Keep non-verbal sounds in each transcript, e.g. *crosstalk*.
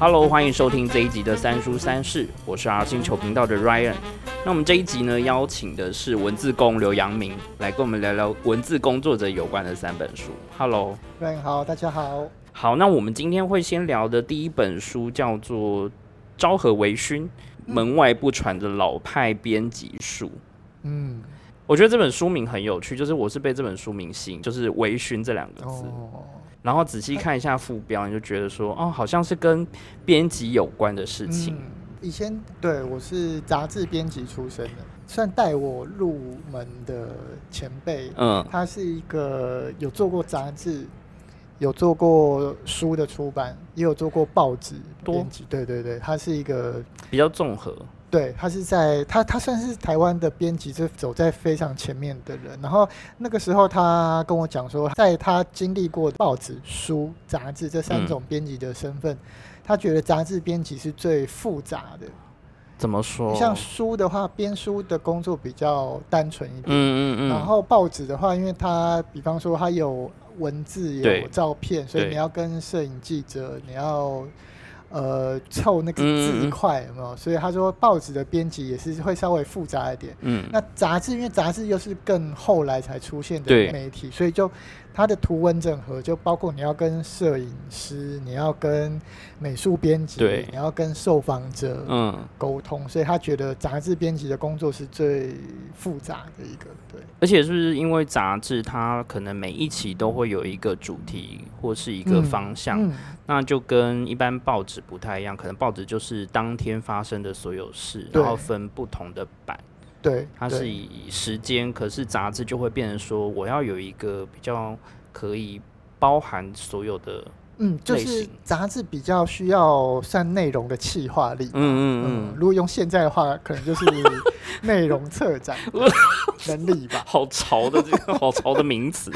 Hello，欢迎收听这一集的三书三世，我是 R 星球频道的 Ryan。那我们这一集呢，邀请的是文字工刘阳明来跟我们聊聊文字工作者有关的三本书。Hello，Ryan 好，大家好。好，那我们今天会先聊的第一本书叫做《昭和维勋：门外不传的老派编辑术》。嗯，我觉得这本书名很有趣，就是我是被这本书名吸引，就是维勋这两个字。然后仔细看一下副标，你就觉得说，哦，好像是跟编辑有关的事情。以前对我是杂志编辑出身的，算带我入门的前辈。嗯，他是一个有做过杂志，有做过书的出版，也有做过报纸编辑。对对对，他是一个比较综合。对他是在他他算是台湾的编辑，是走在非常前面的人。然后那个时候他跟我讲说，在他经历过报纸、书、杂志这三种编辑的身份，他觉得杂志编辑是最复杂的。怎么说？像书的话，编书的工作比较单纯一点。嗯嗯嗯。然后报纸的话，因为他比方说他有文字、有照片，所以你要跟摄影记者，你要。呃，凑那个字块有没有？所以他说报纸的编辑也是会稍微复杂一点。嗯，那杂志因为杂志又是更后来才出现的媒体，所以就。它的图文整合就包括你要跟摄影师，你要跟美术编辑，对，你要跟受访者嗯沟通，所以他觉得杂志编辑的工作是最复杂的一个，对。而且是不是因为杂志它可能每一期都会有一个主题或是一个方向，那就跟一般报纸不太一样，可能报纸就是当天发生的所有事，然后分不同的版。对，它是以时间，可是杂志就会变成说，我要有一个比较可以包含所有的，嗯，就是杂志比较需要算内容的气化力，嗯嗯嗯，如果用现在的话，可能就是 *laughs* 内容策展 *laughs* 能力吧。好潮的这个好潮的名词，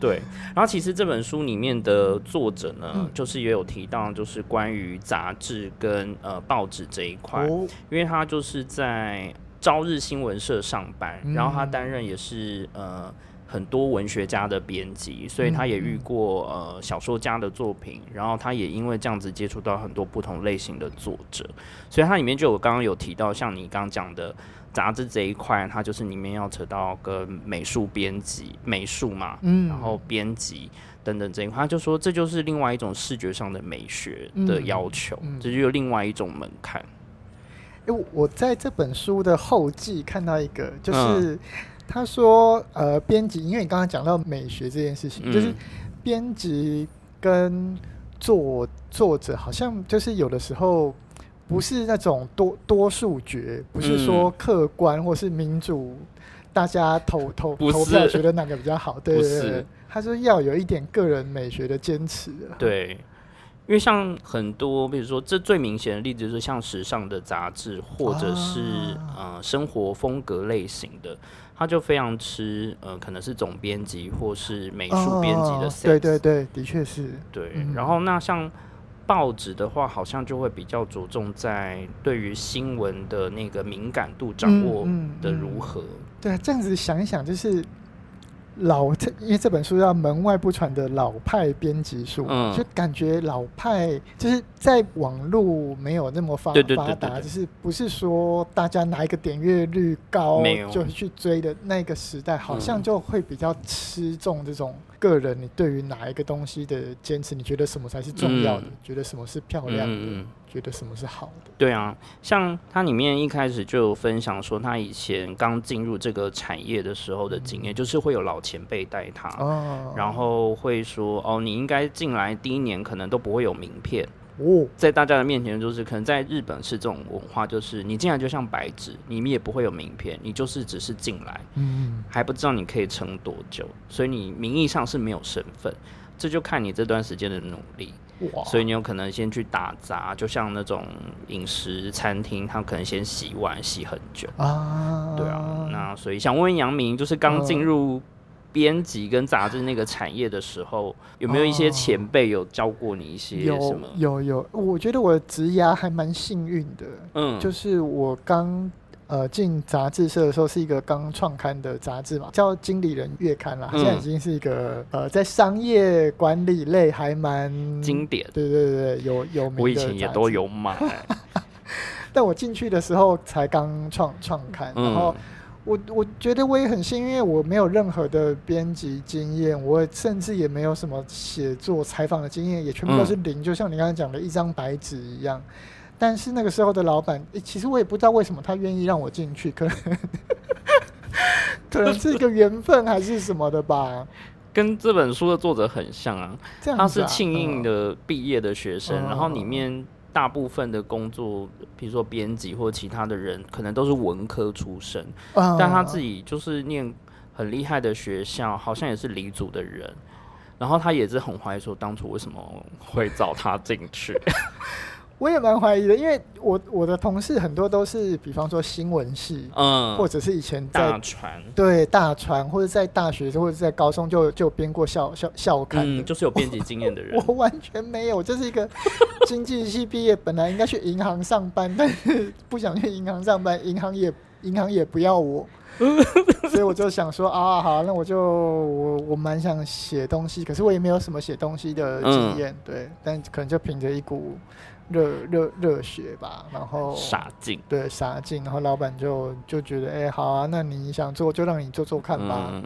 对。然后其实这本书里面的作者呢，就是也有提到，就是关于杂志跟呃报纸这一块，因为他就是在。朝日新闻社上班，然后他担任也是呃很多文学家的编辑，所以他也遇过呃小说家的作品，然后他也因为这样子接触到很多不同类型的作者，所以它里面就有刚刚有提到，像你刚刚讲的杂志这一块，它就是里面要扯到跟美术编辑、美术嘛，嗯，然后编辑等等这一块，他就说这就是另外一种视觉上的美学的要求，这就有另外一种门槛。哎，我在这本书的后记看到一个，就是他说，呃，编辑，因为你刚刚讲到美学这件事情，就是编辑跟作作者好像就是有的时候不是那种多多数决，不是说客观或是民主，大家投投投票觉得哪个比较好，对对对，他说要有一点个人美学的坚持，对。因为像很多，比如说这最明显的例子就是像时尚的杂志，或者是呃生活风格类型的，他就非常吃呃可能是总编辑或是美术编辑的。对对对，的确是。对，然后那像报纸的话，好像就会比较着重在对于新闻的那个敏感度掌握的如何。对啊，这样子想一想，就是。老，因为这本书叫《门外不传的老派编辑术》，就感觉老派就是在网络没有那么发发达，就是不是说大家拿一个点阅率高就去追的那个时代，好像就会比较吃重这种个人你对于哪一个东西的坚持，你觉得什么才是重要的？觉得什么是漂亮的？觉得什么是好的？对啊，像他里面一开始就有分享说，他以前刚进入这个产业的时候的经验，就是会有老前辈带他，然后会说：“哦，你应该进来第一年可能都不会有名片哦，在大家的面前，就是可能在日本是这种文化，就是你进来就像白纸，你们也不会有名片，你就是只是进来，嗯，还不知道你可以撑多久，所以你名义上是没有身份，这就看你这段时间的努力。”所以你有可能先去打杂，就像那种饮食餐厅，他可能先洗碗洗很久。啊。对啊，那所以想问杨明，就是刚进入编辑跟杂志那个产业的时候，有没有一些前辈有教过你一些什么？有有，我觉得我的职涯还蛮幸运的。嗯，就是我刚呃进杂志社的时候，是一个刚创刊的杂志嘛，叫《经理人月刊》啦，现在已经是一个呃在商业管理类还蛮经典。对对对，有有名。我以前也都有买。*laughs* 但我进去的时候才刚创创刊，然后我我觉得我也很幸运，因为我没有任何的编辑经验，我甚至也没有什么写作采访的经验，也全部都是零，就像你刚才讲的一张白纸一样。但是那个时候的老板，其实我也不知道为什么他愿意让我进去，可能可能是一个缘分还是什么的吧。*laughs* 跟这本书的作者很像啊，他是庆应的毕业的学生，然后里面。大部分的工作，比如说编辑或其他的人，可能都是文科出身，但他自己就是念很厉害的学校，好像也是理组的人，然后他也是很怀疑说，当初为什么会找他进去。*laughs* 我也蛮怀疑的，因为我我的同事很多都是，比方说新闻系，嗯，或者是以前大船，对大船，或者在大学或者在高中就就编过校校校刊，嗯，就是有编辑经验的人。*laughs* 我完全没有，就是一个经济系毕业，本来应该去银行上班，但是不想去银行上班，银行也银行也不要我，*laughs* 所以我就想说啊，好，那我就我我蛮想写东西，可是我也没有什么写东西的经验，对，但可能就凭着一股。热热热血吧，然后傻劲，对傻劲，然后老板就就觉得，哎，好啊，那你想做就让你做做看吧。嗯，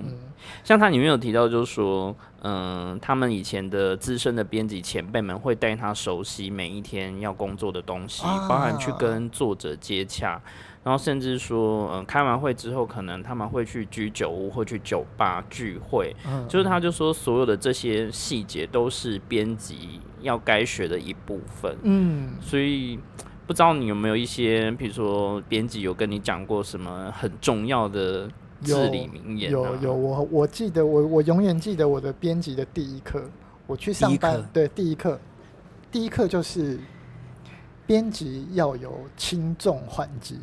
像他里面有提到，就是说，嗯，他们以前的资深的编辑前辈们会带他熟悉每一天要工作的东西，包含去跟作者接洽。然后甚至说，嗯，开完会之后，可能他们会去居酒屋或去酒吧聚会。嗯，就是他就说，所有的这些细节都是编辑要该学的一部分。嗯，所以不知道你有没有一些，比如说编辑有跟你讲过什么很重要的至理名言？有有，我我记得我我永远记得我的编辑的第一课，我去上班，对，第一课，第一课就是编辑要有轻重缓急。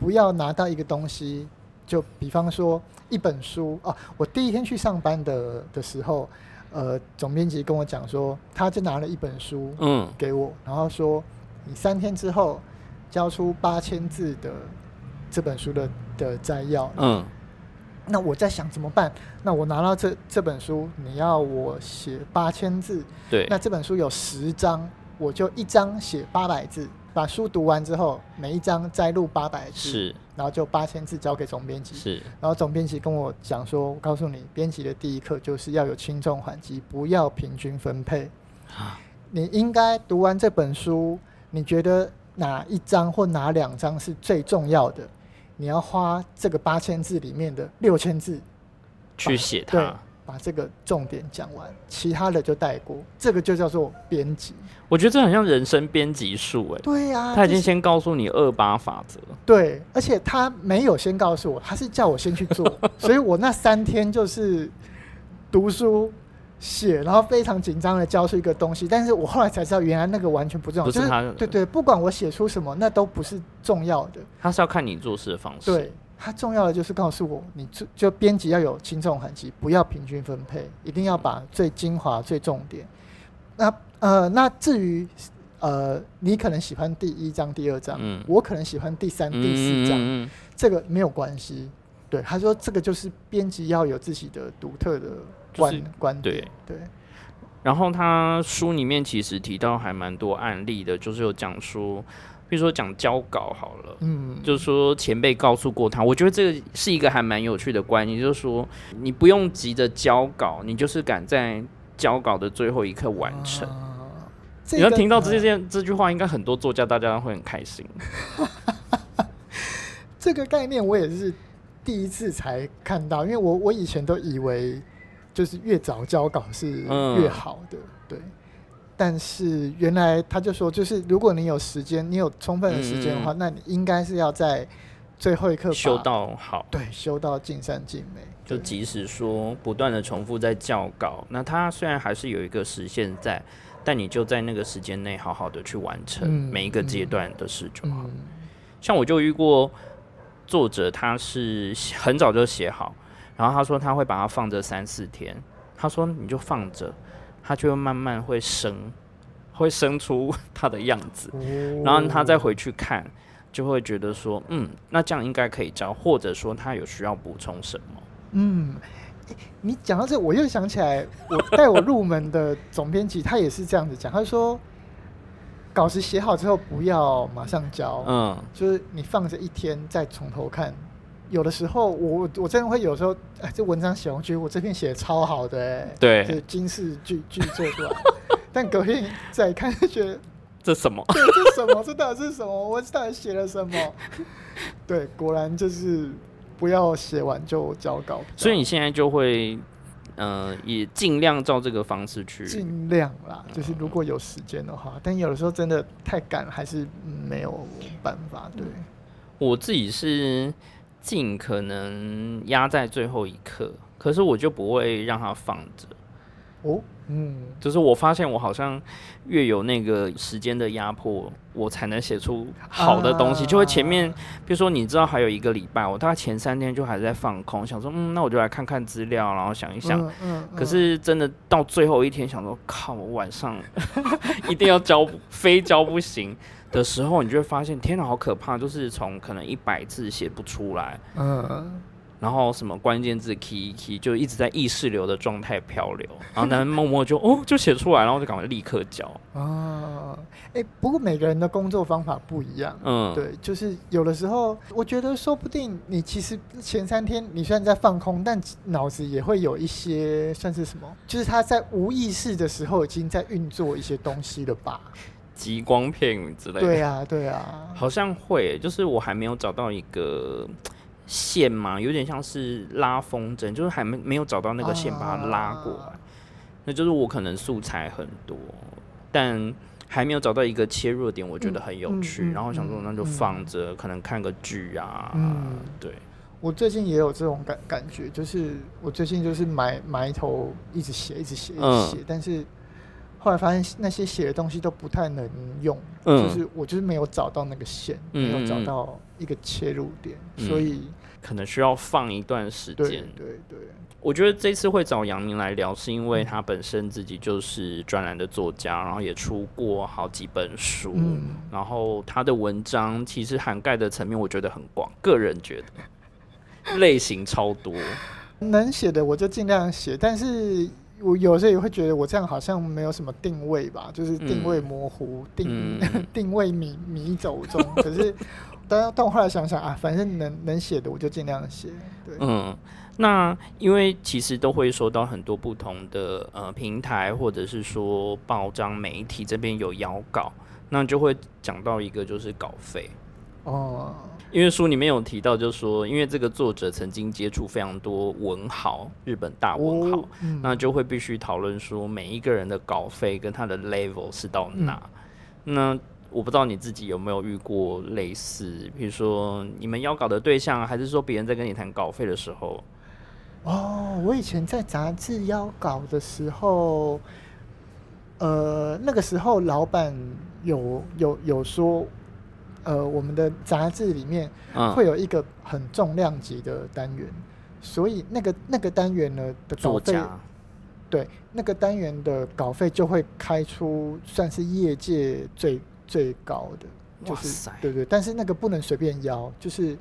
不要拿到一个东西，就比方说一本书啊。我第一天去上班的的时候，呃，总编辑跟我讲说，他就拿了一本书，嗯，给我，然后说你三天之后交出八千字的这本书的的摘要，嗯，那我在想怎么办？那我拿到这这本书，你要我写八千字，对，那这本书有十章，我就一章写八百字。把书读完之后，每一章摘录八百字，是，然后就八千字交给总编辑，是，然后总编辑跟我讲说：“我告诉你，编辑的第一课就是要有轻重缓急，不要平均分配。你应该读完这本书，你觉得哪一章或哪两章是最重要的？你要花这个八千字里面的六千字去写它。”把这个重点讲完，其他的就带过。这个就叫做编辑。我觉得这很像人生编辑术，哎，对呀。他已经先告诉你二八法则。对，而且他没有先告诉我，他是叫我先去做。*laughs* 所以我那三天就是读书写，然后非常紧张的交出一个东西。但是我后来才知道，原来那个完全不重要。不是他，对对，不管我写出什么，那都不是重要的。他是要看你做事的方式。对。它重要的就是告诉我，你就就编辑要有轻重缓急，不要平均分配，一定要把最精华、最重点。那呃，那至于呃，你可能喜欢第一章、第二章，嗯，我可能喜欢第三、第四章，这个没有关系。对，他说这个就是编辑要有自己的独特的观观点。对。然后他书里面其实提到还蛮多案例的，就是有讲说。比如说讲交稿好了，嗯，就是说前辈告诉过他，我觉得这个是一个还蛮有趣的观念，就是说你不用急着交稿，你就是敢在交稿的最后一刻完成。你要听到这件这句话，应该很多作家大家会很开心。*laughs* 这个概念我也是第一次才看到，因为我我以前都以为就是越早交稿是越好的，对。但是原来他就说，就是如果你有时间，你有充分的时间的话，那你应该是要在最后一刻修到好，对，修到尽善尽美。就即使说不断的重复在校稿，那他虽然还是有一个时限在，但你就在那个时间内好好的去完成每一个阶段的事就好。像我就遇过作者，他是很早就写好。然后他说他会把它放着三四天，他说你就放着，它就会慢慢会生，会生出它的样子，然后他再回去看，就会觉得说，嗯，那这样应该可以教，或者说他有需要补充什么？嗯，你讲到这，我又想起来，我带我入门的总编辑他也是这样子讲，他说稿子写好之后不要马上交，嗯，就是你放着一天再从头看。有的时候，我我真的会有时候，哎，这文章写完，觉得我这篇写的超好的，哎，对，就惊世巨巨作出来。*laughs* 但隔天再看，就觉得这什么？对，这什么？这到底是什么？我到底写了什么？对，果然就是不要写完就交稿。所以你现在就会，呃，也尽量照这个方式去。尽量啦，就是如果有时间的话，但有的时候真的太赶，还是没有办法。对，我自己是。尽可能压在最后一刻，可是我就不会让它放着。哦，嗯，就是我发现我好像越有那个时间的压迫，我才能写出好的东西。就会前面，比如说你知道还有一个礼拜，我大概前三天就还在放空，想说，嗯，那我就来看看资料，然后想一想。嗯。可是真的到最后一天，想说，靠，我晚上 *laughs* 一定要交，非交不行。的时候，你就会发现，天哪，好可怕！就是从可能一百字写不出来，嗯，然后什么关键字 key key 就一直在意识流的状态漂流，然后呢，默默就哦，就写出来，然后就赶快立刻交啊！哎，不过每个人的工作方法不一样，嗯，对，就是有的时候，我觉得说不定你其实前三天你虽然在放空，但脑子也会有一些算是什么，就是他在无意识的时候已经在运作一些东西了吧。极光片语之类的，对啊，对啊，好像会，就是我还没有找到一个线嘛，有点像是拉风筝，就是还没没有找到那个线把它拉过来，那就是我可能素材很多，但还没有找到一个切入点，我觉得很有趣，然后想说那就放着，可能看个剧啊，嗯，对，我最近也有这种感感觉，就是我最近就是埋埋头一直写，一直写，一直写，但是。后来发现那些写的东西都不太能用，就是我就是没有找到那个线，没有找到一个切入点，所以可能需要放一段时间。对对，我觉得这次会找杨明来聊，是因为他本身自己就是专栏的作家，然后也出过好几本书，然后他的文章其实涵盖的层面我觉得很广，个人觉得 *laughs* 类型超多，能写的我就尽量写，但是。我有时候也会觉得我这样好像没有什么定位吧，就是定位模糊，定 *laughs* 定位迷迷走中。可是，但但我后来想想啊，反正能能写的我就尽量写。对，嗯，那因为其实都会收到很多不同的呃平台，或者是说报章媒体这边有邀稿，那就会讲到一个就是稿费哦。因为书里面有提到，就是说，因为这个作者曾经接触非常多文豪，日本大文豪，那就会必须讨论说，每一个人的稿费跟他的 level 是到哪。那我不知道你自己有没有遇过类似，比如说你们邀稿的对象，还是说别人在跟你谈稿费的时候？哦，我以前在杂志邀稿的时候，呃，那个时候老板有有有说。呃，我们的杂志里面会有一个很重量级的单元，所以那个那个单元呢的稿费，对，那个单元的稿费就会开出算是业界最最高的，就是对对，但是那个不能随便邀，就是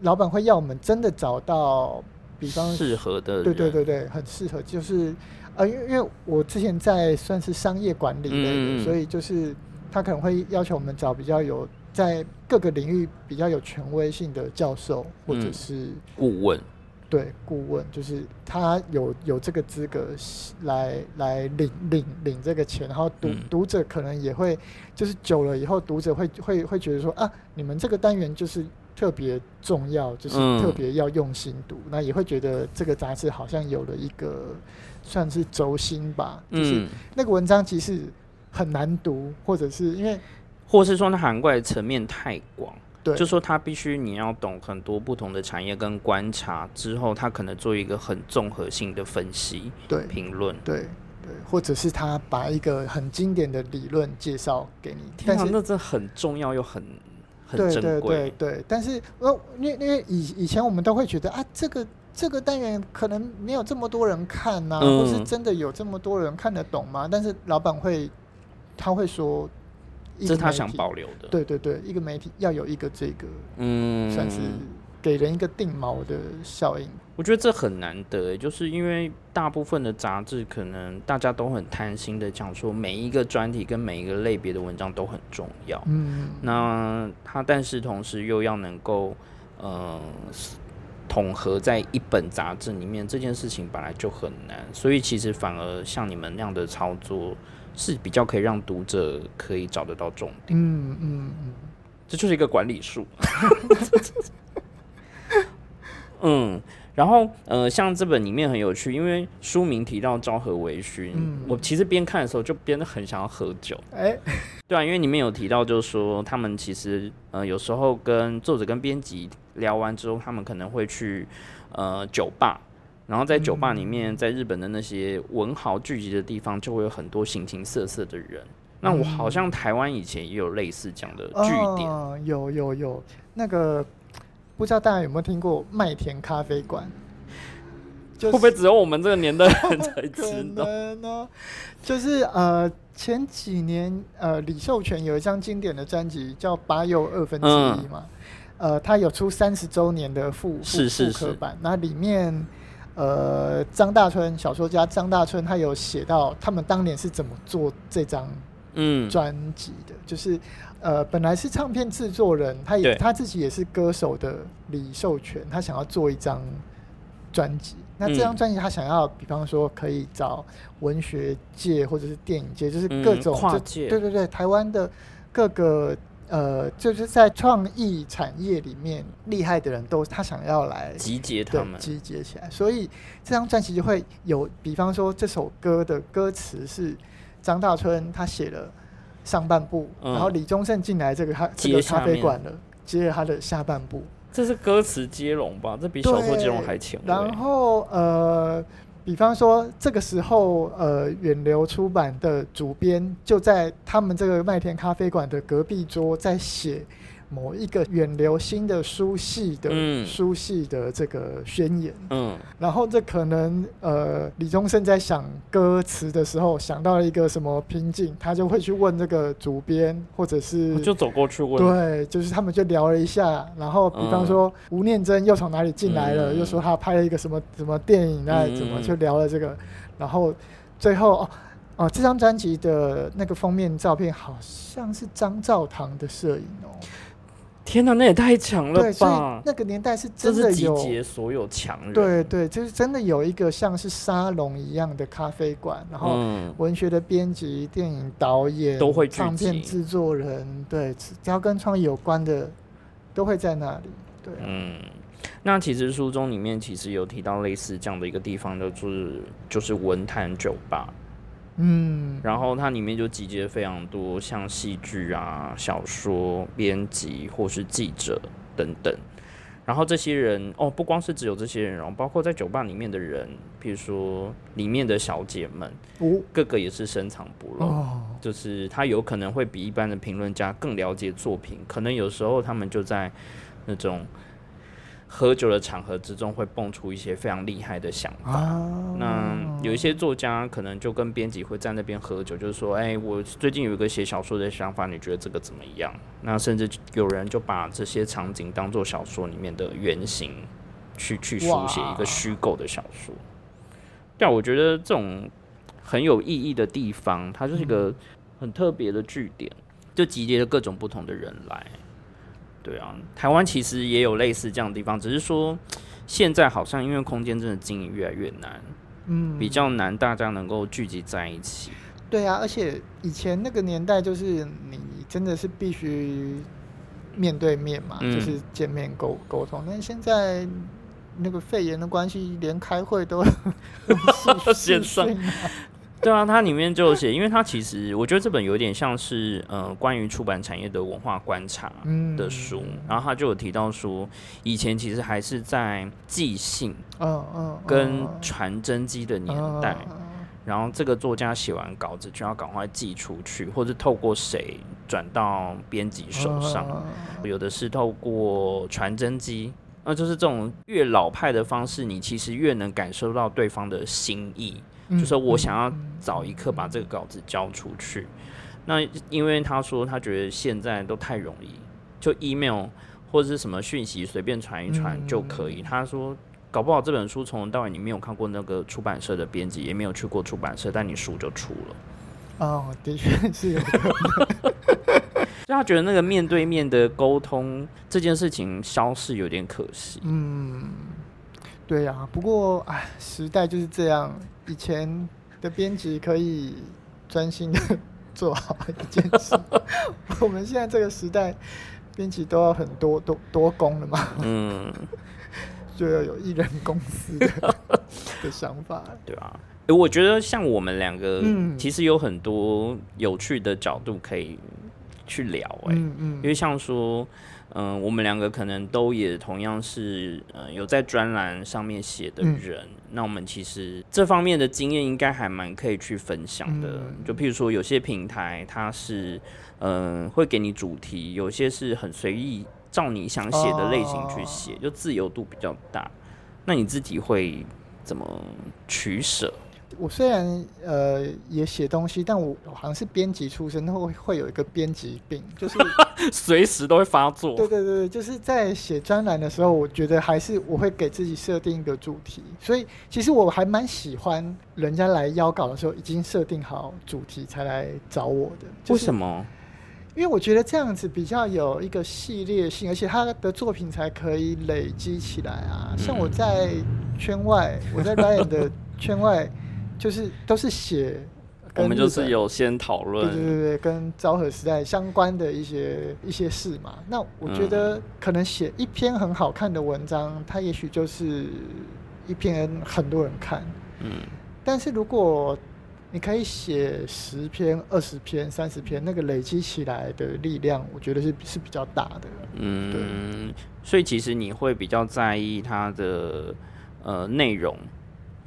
老板会要我们真的找到，比方适合的，对对对对，很适合，就是呃，因为因为我之前在算是商业管理类的，所以就是他可能会要求我们找比较有。在各个领域比较有权威性的教授或者是顾问，对顾问就是他有有这个资格来来领领领这个钱，然后读读者可能也会就是久了以后，读者会会会觉得说啊，你们这个单元就是特别重要，就是特别要用心读，那也会觉得这个杂志好像有了一个算是轴心吧，就是那个文章其实很难读，或者是因为。或是说它涵盖的层面太广，对，就说它必须你要懂很多不同的产业跟观察之后，它可能做一个很综合性的分析、对评论，对对，或者是他把一个很经典的理论介绍给你听，但是那这很重要又很很珍贵，对对对。但是呃，因为因为以以前我们都会觉得啊，这个这个单元可能没有这么多人看呐，或是真的有这么多人看得懂吗？但是老板会，他会说，这是他想保留的。对对对，一个媒体要有一个这个，嗯，算是给人一个定锚的效应。我觉得这很难得，就是因为大部分的杂志可能大家都很贪心的讲说，每一个专题跟每一个类别的文章都很重要。嗯，那他但是同时又要能够，呃。统合在一本杂志里面这件事情本来就很难，所以其实反而像你们那样的操作是比较可以让读者可以找得到重点。嗯嗯嗯，这就是一个管理术。*laughs* 嗯。然后，呃，像这本里面很有趣，因为书名提到昭和微醺，我其实边看的时候就边很想要喝酒。哎，对啊，因为里面有提到，就是说他们其实，呃，有时候跟作者跟编辑聊完之后，他们可能会去呃酒吧，然后在酒吧里面，在日本的那些文豪聚集的地方，就会有很多形形色色的人。那我好像台湾以前也有类似这样的据点，有有有那个。不知道大家有没有听过麦田咖啡馆？会不会只有我们这个年代人 *laughs* 才知道呢？就是呃，前几年呃，李寿全有一张经典的专辑叫《八又二分之一》嘛，呃，他有出三十周年的复复复刻版，那里面呃，张大春小说家张大春他有写到他们当年是怎么做这张嗯专辑的，就是。呃，本来是唱片制作人，他也他自己也是歌手的李寿全，他想要做一张专辑。那这张专辑他想要，比方说可以找文学界或者是电影界，就是各种跨界，对对对，台湾的各个呃，就是在创意产业里面厉害的人都他想要来集结他们，集结起来。所以这张专辑就会有，比方说这首歌的歌词是张大春他写了。上半部，然后李宗盛进来这个他这个咖啡馆了，接着他的下半部，这是歌词接龙吧？这比小说接龙还强。然后呃，比方说这个时候呃，远流出版的主编就在他们这个麦田咖啡馆的隔壁桌在写。某一个远流新的书系的书系的这个宣言，嗯，然后这可能呃李宗盛在想歌词的时候想到了一个什么瓶颈，他就会去问这个主编，或者是就走过去问，对，就是他们就聊了一下，然后比方说吴念真又从哪里进来了，又说他拍了一个什么什么电影啊，怎么就聊了这个，然后最后哦哦这张专辑的那个封面照片好像是张兆堂的摄影哦。天哪，那也太强了吧！那个年代是真的有集结所有强人，对对，就是真的有一个像是沙龙一样的咖啡馆，然后文学的编辑、电影导演都会唱片制作人，对，只要跟创意有关的都会在那里。对，嗯，那其实书中里面其实有提到类似这样的一个地方，就是就是文坛酒吧。嗯，然后它里面就集结非常多像戏剧啊、小说编辑或是记者等等。然后这些人哦，不光是只有这些人哦，包括在酒吧里面的人，比如说里面的小姐们，哦，个个也是深藏不露。就是他有可能会比一般的评论家更了解作品，可能有时候他们就在那种。喝酒的场合之中会蹦出一些非常厉害的想法。那有一些作家可能就跟编辑会在那边喝酒，就是说，哎，我最近有一个写小说的想法，你觉得这个怎么样？那甚至有人就把这些场景当做小说里面的原型，去去书写一个虚构的小说。对啊，我觉得这种很有意义的地方，它就是一个很特别的据点，就集结了各种不同的人来。对啊，台湾其实也有类似这样的地方，只是说现在好像因为空间真的经营越来越难，嗯，比较难大家能够聚集在一起。对啊，而且以前那个年代就是你真的是必须面对面嘛，就是见面沟沟通。但是现在那个肺炎的关系，连开会都 *laughs* 线上。对啊，它里面就写，因为它其实我觉得这本有点像是呃关于出版产业的文化观察的书，然后他就有提到说，以前其实还是在寄信，嗯嗯，跟传真机的年代，然后这个作家写完稿子就要赶快寄出去，或者透过谁转到编辑手上，有的是透过传真机。那就是这种越老派的方式，你其实越能感受到对方的心意，就是我想要早一刻把这个稿子交出去。那因为他说他觉得现在都太容易，就 email 或者是什么讯息随便传一传就可以。他说搞不好这本书从头到尾你没有看过那个出版社的编辑，也没有去过出版社，但你书就出了。哦，的确是有。*laughs* 就他觉得那个面对面的沟通这件事情消失有点可惜。嗯，对呀。不过哎，时代就是这样，以前的编辑可以专心的做好一件事，*laughs* 我们现在这个时代，编辑都要很多多多工了嘛。嗯，*laughs* 就要有艺人公司的 *laughs* 的想法，对吧？我觉得像我们两个，其实有很多有趣的角度可以去聊。哎，嗯嗯，因为像说，嗯，我们两个可能都也同样是，呃，有在专栏上面写的人。那我们其实这方面的经验应该还蛮可以去分享的。就譬如说，有些平台它是，嗯，会给你主题，有些是很随意，照你想写的类型去写，就自由度比较大。那你自己会怎么取舍？我虽然呃也写东西，但我好像是编辑出身，会会有一个编辑病，就是 *laughs* 随时都会发作。对对对，就是在写专栏的时候，我觉得还是我会给自己设定一个主题，所以其实我还蛮喜欢人家来邀稿的时候已经设定好主题才来找我的。为什么？因为我觉得这样子比较有一个系列性，而且他的作品才可以累积起来啊。像我在圈外，我在 Ryan 的圈外。就是都是写，我们就是有先讨论，对对对对，跟昭和时代相关的一些一些事嘛。那我觉得可能写一篇很好看的文章，它也许就是一篇很多人看，嗯。但是如果你可以写十篇、二十篇、三十篇，那个累积起来的力量，我觉得是是比较大的。嗯，对。所以其实你会比较在意它的呃内容，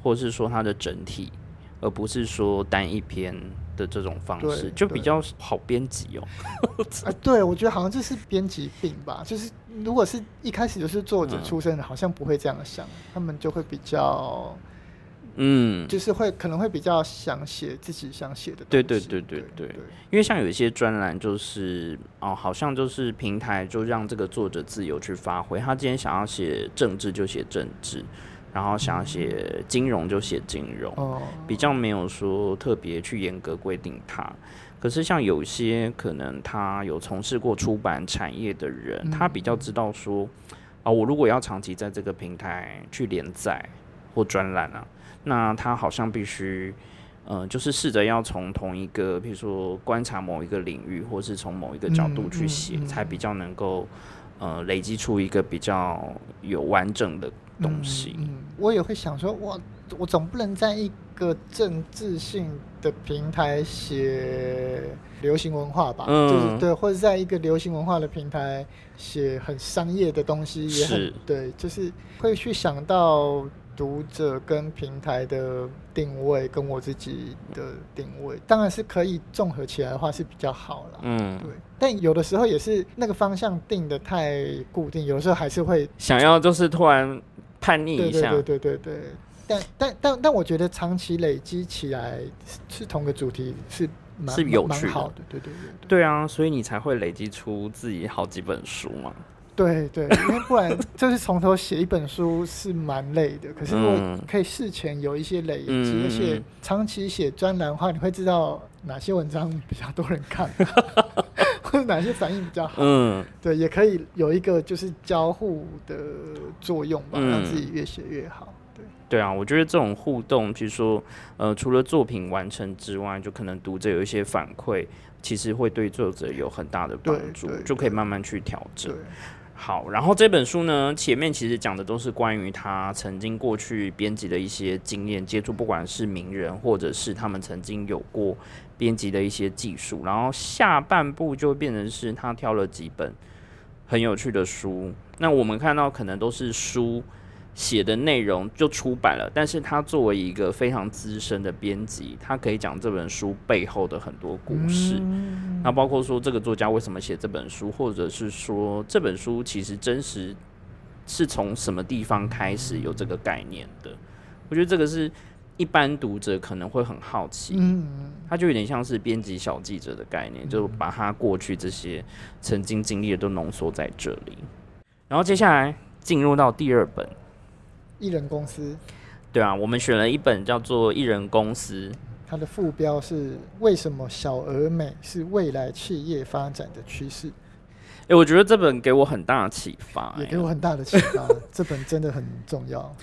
或是说它的整体。而不是说单一篇的这种方式，就比较好编辑哦。*laughs* 啊，对，我觉得好像这是编辑病吧。就是如果是一开始就是作者出身的，好像不会这样想，他们就会比较，嗯，就是会可能会比较想写自己想写的。对对对对对。因为像有一些专栏，就是哦，好像就是平台就让这个作者自由去发挥，他今天想要写政治就写政治。然后想写金融就写金融，比较没有说特别去严格规定它。可是像有些可能他有从事过出版产业的人，他比较知道说，啊，我如果要长期在这个平台去连载或专栏啊，那他好像必须，呃，就是试着要从同一个，比如说观察某一个领域，或是从某一个角度去写，才比较能够，呃，累积出一个比较有完整的。东西，嗯，我也会想说，我我总不能在一个政治性的平台写流行文化吧？嗯，就是对，或者在一个流行文化的平台写很商业的东西，也很对，就是会去想到读者跟平台的定位，跟我自己的定位，当然是可以综合起来的话是比较好了。嗯，对，但有的时候也是那个方向定的太固定，有的时候还是会想要就是突然。叛逆一下，对对对对对，但但但但我觉得长期累积起来是同个主题是是有趣的，对对对对。啊，所以你才会累积出自己好几本书嘛。对对，因为不然就是从头写一本书是蛮累的。可是我可以事前有一些累积，而且长期写专栏的话，你会知道哪些文章比较多人看。*laughs* 或者哪些反应比较好？嗯，对，也可以有一个就是交互的作用吧，让自己越写越好。对，对啊，我觉得这种互动，比如说，呃，除了作品完成之外，就可能读者有一些反馈，其实会对作者有很大的帮助，就可以慢慢去调整。好，然后这本书呢，前面其实讲的都是关于他曾经过去编辑的一些经验，接触不管是名人或者是他们曾经有过编辑的一些技术，然后下半部就变成是他挑了几本很有趣的书，那我们看到可能都是书。写的内容就出版了，但是他作为一个非常资深的编辑，他可以讲这本书背后的很多故事。那包括说这个作家为什么写这本书，或者是说这本书其实真实是从什么地方开始有这个概念的？我觉得这个是一般读者可能会很好奇，嗯，他就有点像是编辑小记者的概念，就把他过去这些曾经经历的都浓缩在这里。然后接下来进入到第二本，艺人公司。对啊，我们选了一本叫做《艺人公司》，它的副标是“为什么小而美是未来企业发展的趋势”。哎，我觉得这本给我很大的启发，也给我很大的启发。这本真的很重要。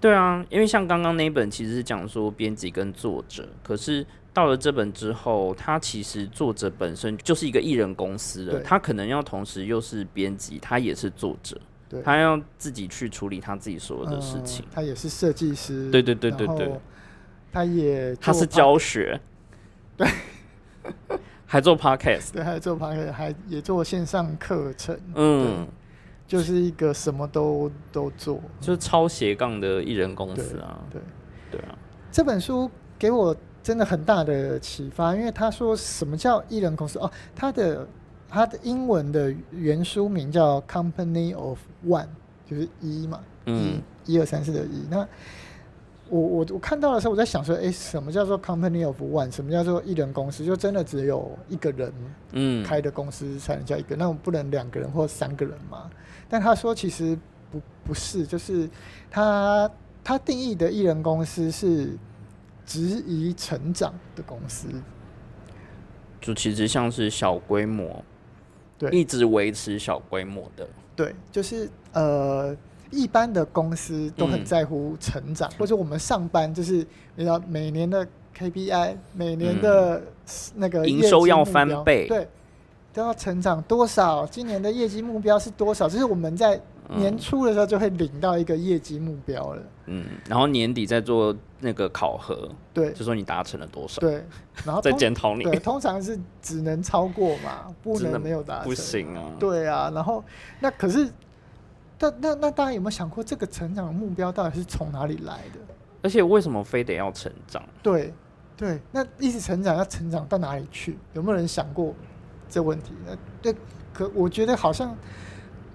对，啊，因为像刚刚那一本其实是讲说编辑跟作者，可是到了这本之后，他其实作者本身就是一个艺人公司的，他可能要同时又是编辑，他也是作者。他要自己去处理他自己所有的事情。他也是设计师。对对对对对。他也他是教学。对。还做 podcast。*laughs* 对，还做 podcast，还也做线上课程。嗯。就是一个什么都都做，就是超斜杠的艺人公司啊。对对啊。这本书给我真的很大的启发，因为他说什么叫艺人公司哦，他的。他的英文的原书名叫 Company of One，就是一嘛，嗯、一二三四的一。那我我我看到的时候，我在想说，哎，什么叫做 Company of One？什么叫做一人公司？就真的只有一个人，嗯，开的公司才能叫一个，那我不能两个人或三个人嘛？但他说其实不不是，就是他他定义的艺人公司是质疑成长的公司，就其实像是小规模。对，一直维持小规模的。对，就是呃，一般的公司都很在乎成长，或者我们上班就是你知道每年的 KPI，每年的那个营收要翻倍，对，都要成长多少？今年的业绩目标是多少？就是我们在。年初的时候就会领到一个业绩目标了，嗯，然后年底再做那个考核，对，就说你达成了多少，对，然后再检讨你，对，通常是只能超过嘛，*laughs* 不能没有达成，不行啊，对啊，然后那可是，那那那大家有没有想过，这个成长的目标到底是从哪里来的？而且为什么非得要成长？对对，那一直成长要成长到哪里去？有没有人想过这问题？那对，可我觉得好像。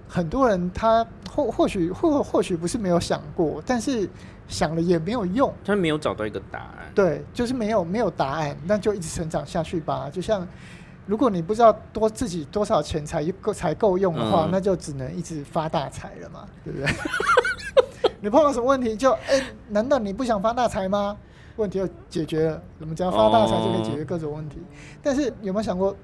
很多人他或或许或或许不是没有想过，但是想了也没有用，他没有找到一个答案。对，就是没有没有答案，那就一直成长下去吧。就像如果你不知道多自己多少钱才够才够用的话，那就只能一直发大财了嘛，对不对？*laughs* 你碰到什么问题就哎，难道你不想发大财吗？问题就解决了，我们只要发大财就可以解决各种问题。但是有没有想过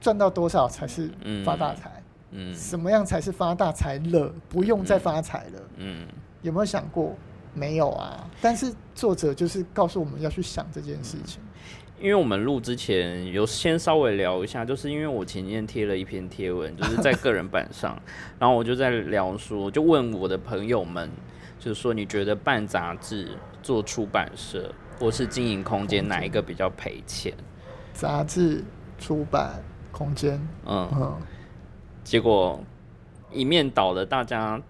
赚到多少才是发大财？嗯，什么样才是发大财了？不用再发财了。嗯，有没有想过？没有啊。但是作者就是告诉我们要去想这件事情。因为我们录之前有先稍微聊一下，就是因为我前天贴了一篇贴文，就是在个人版上，*laughs* 然后我就在聊说，就问我的朋友们，就是说你觉得办杂志、做出版社或是经营空间，哪一个比较赔钱？杂志、出版空间，嗯嗯。结果一面倒的，大家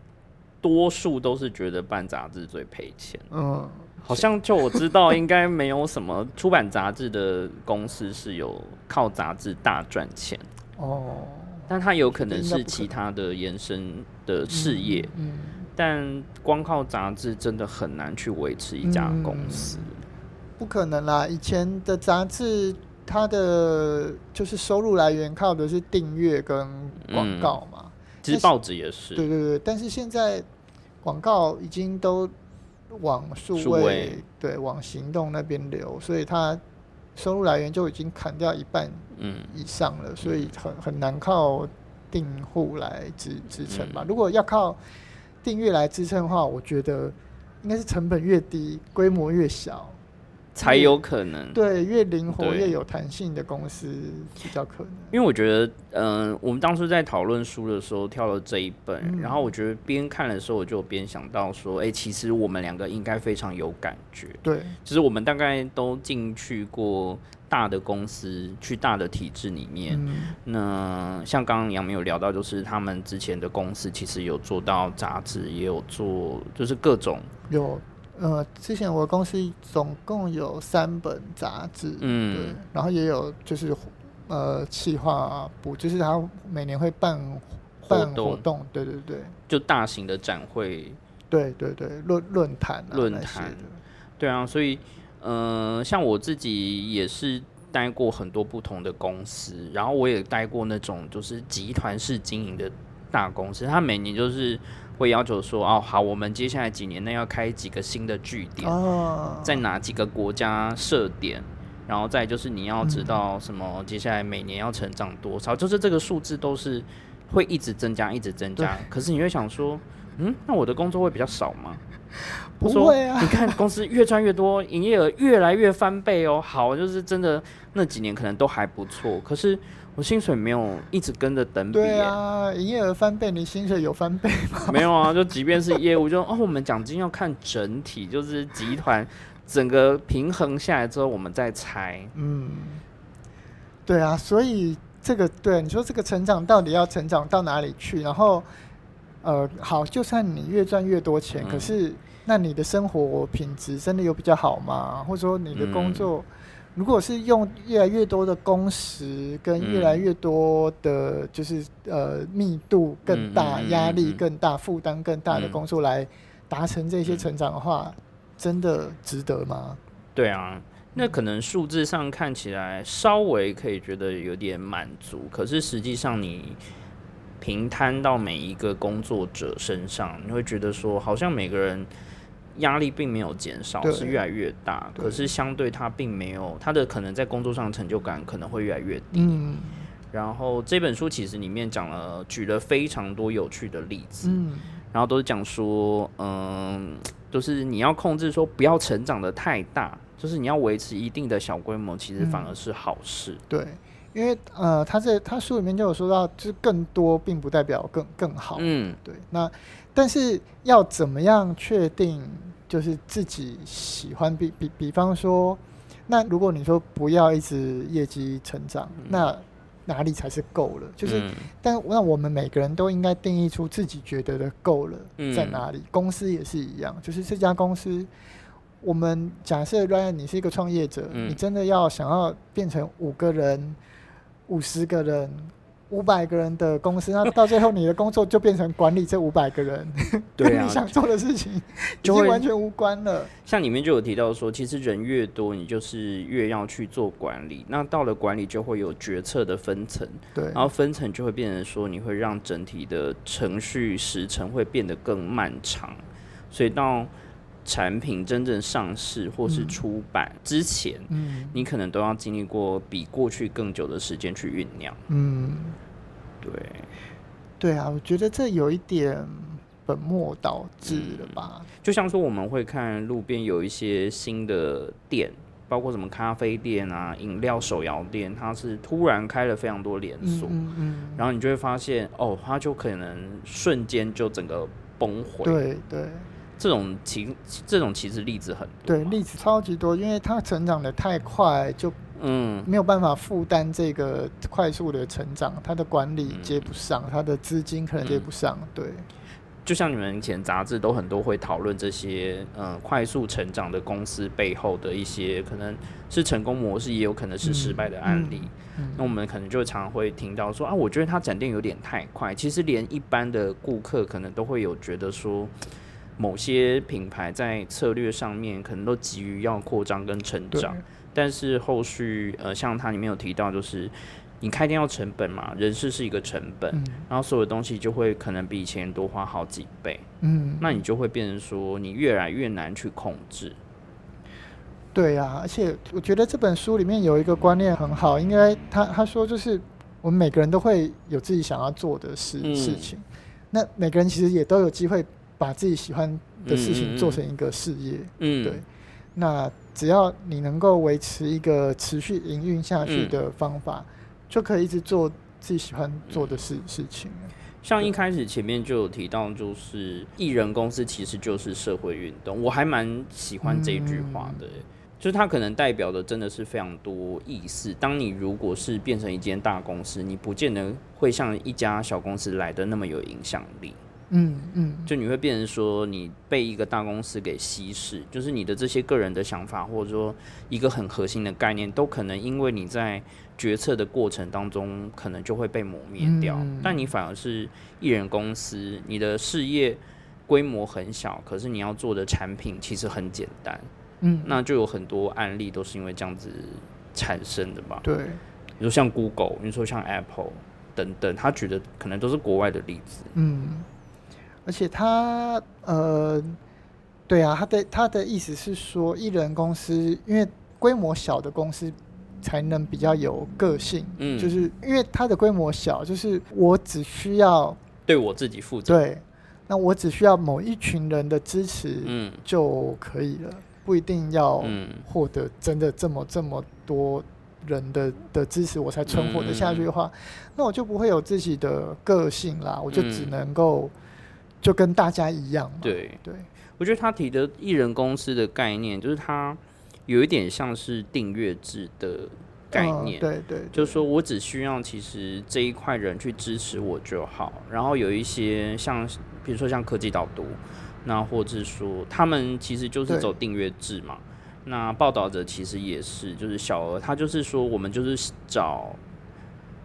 多数都是觉得办杂志最赔钱。嗯，好像就我知道，应该没有什么 *laughs* 出版杂志的公司是有靠杂志大赚钱。哦，但它有可能是其他的延伸的事业。嗯，但光靠杂志真的很难去维持一家公司。不可能啦！以前的杂志。它的就是收入来源靠的是订阅跟广告嘛，其实报纸也是。对对对，但是现在广告已经都往数位，对，往行动那边流，所以它收入来源就已经砍掉一半以上了，所以很很难靠订户来支支撑吧。如果要靠订阅来支撑的话，我觉得应该是成本越低，规模越小。才有可能对越灵活越有弹性的公司比较可能，因为我觉得，嗯，我们当初在讨论书的时候挑了这一本，然后我觉得边看的时候我就边想到说，哎，其实我们两个应该非常有感觉。对，其实我们大概都进去过大的公司，去大的体制里面。那像刚刚杨明有聊到，就是他们之前的公司其实有做到杂志，也有做，就是各种有。呃，之前我公司总共有三本杂志，嗯，对，然后也有就是呃企划部，就是他每年会办办活动，对对对，就大型的展会，对对对，论论坛论坛，对啊，所以呃，像我自己也是待过很多不同的公司，然后我也待过那种就是集团式经营的大公司，他每年就是会要求说，哦，好，我们接下来几年内要开几个新的据点，在哪几个国家设点。然后再就是你要知道什么，接下来每年要成长多少，就是这个数字都是会一直增加，一直增加。可是你会想说，嗯，那我的工作会比较少吗？不会啊！你看公司越赚越多，营业额越来越翻倍哦。好，就是真的那几年可能都还不错，可是我薪水没有一直跟着等比。对啊，营业额翻倍，你薪水有翻倍吗？*laughs* 没有啊，就即便是业务，就哦，我们奖金要看整体，就是集团。整个平衡下来之后，我们再猜。嗯，对啊，所以这个对你说这个成长到底要成长到哪里去？然后，呃，好，就算你越赚越多钱，可是那你的生活品质真的有比较好吗？或者说你的工作，如果是用越来越多的工时跟越来越多的，就是呃密度更大、压力更大、负担更大的工作来达成这些成长的话。真的值得吗？对啊，那可能数字上看起来稍微可以觉得有点满足，可是实际上你平摊到每一个工作者身上，你会觉得说，好像每个人压力并没有减少，是越来越大。可是相对他并没有他的可能在工作上成就感可能会越来越低。嗯，然后这本书其实里面讲了举了非常多有趣的例子，嗯，然后都是讲说，嗯。就是你要控制说不要成长的太大，就是你要维持一定的小规模，其实反而是好事。对，因为呃，他在他书里面就有说到，就是更多并不代表更更好。嗯，对。那但是要怎么样确定就是自己喜欢？比比比方说，那如果你说不要一直业绩成长，那哪里才是够了？就是，但那我们每个人都应该定义出自己觉得的够了在哪里。公司也是一样，就是这家公司，我们假设 Ryan 你是一个创业者，你真的要想要变成五个人、五十个人。五百个人的公司，那到最后你的工作就变成管理这五百个人，跟 *laughs* 你想做的事情已经完全无关了。像里面就有提到说，其实人越多，你就是越要去做管理。那到了管理，就会有决策的分层，对，然后分层就会变成说，你会让整体的程序时程会变得更漫长，所以到。产品真正上市或是出版之前，嗯，你可能都要经历过比过去更久的时间去酝酿。嗯，对，对啊，我觉得这有一点本末倒置了吧？就像说，我们会看路边有一些新的店，包括什么咖啡店啊、饮料手摇店，它是突然开了非常多连锁，嗯嗯，然后你就会发现，哦，它就可能瞬间就整个崩毁。对对。这种其这种其实例子很多，对例子超级多，因为它成长的太快，就嗯没有办法负担这个快速的成长，它的管理接不上，它的资金可能接不上，对。就像你们以前杂志都很多会讨论这些嗯快速成长的公司背后的一些可能是成功模式，也有可能是失败的案例。那我们可能就常常会听到说啊，我觉得他展店有点太快，其实连一般的顾客可能都会有觉得说。某些品牌在策略上面可能都急于要扩张跟成长，但是后续呃，像它里面有提到，就是你开店要成本嘛，人事是一个成本，然后所有东西就会可能比以前多花好几倍，嗯，那你就会变成说你越来越难去控制。对呀，而且我觉得这本书里面有一个观念很好，应该他他说就是我们每个人都会有自己想要做的事事情，那每个人其实也都有机会。把自己喜欢的事情做成一个事业，嗯，对。那只要你能够维持一个持续营运下去的方法，就可以一直做自己喜欢做的事事情。像一开始前面就有提到，就是艺人公司其实就是社会运动，我还蛮喜欢这句话的，就是它可能代表的真的是非常多意思。当你如果是变成一间大公司，你不见得会像一家小公司来的那么有影响力。嗯嗯，就你会变成说你被一个大公司给稀释，就是你的这些个人的想法，或者说一个很核心的概念，都可能因为你在决策的过程当中，可能就会被磨灭掉。但你反而是艺人公司，你的事业规模很小，可是你要做的产品其实很简单。嗯，那就有很多案例都是因为这样子产生的吧？对，你说像 Google，你说像 Apple 等等，他举的可能都是国外的例子。嗯。而且他呃，对啊，他的他的意思是说，艺人公司因为规模小的公司才能比较有个性，嗯，就是因为它的规模小，就是我只需要对我自己负责，对，那我只需要某一群人的支持，嗯，就可以了，不一定要获得真的这么这么多人的的支持，我才存活得下去的话，那我就不会有自己的个性啦，我就只能够。就跟大家一样，对。对，我觉得他提的艺人公司的概念，就是他有一点像是订阅制的概念，对对，就是说我只需要其实这一块人去支持我就好，然后有一些像比如说像科技导读，那或者说他们其实就是走订阅制嘛，那报道者其实也是，就是小额，他就是说我们就是找。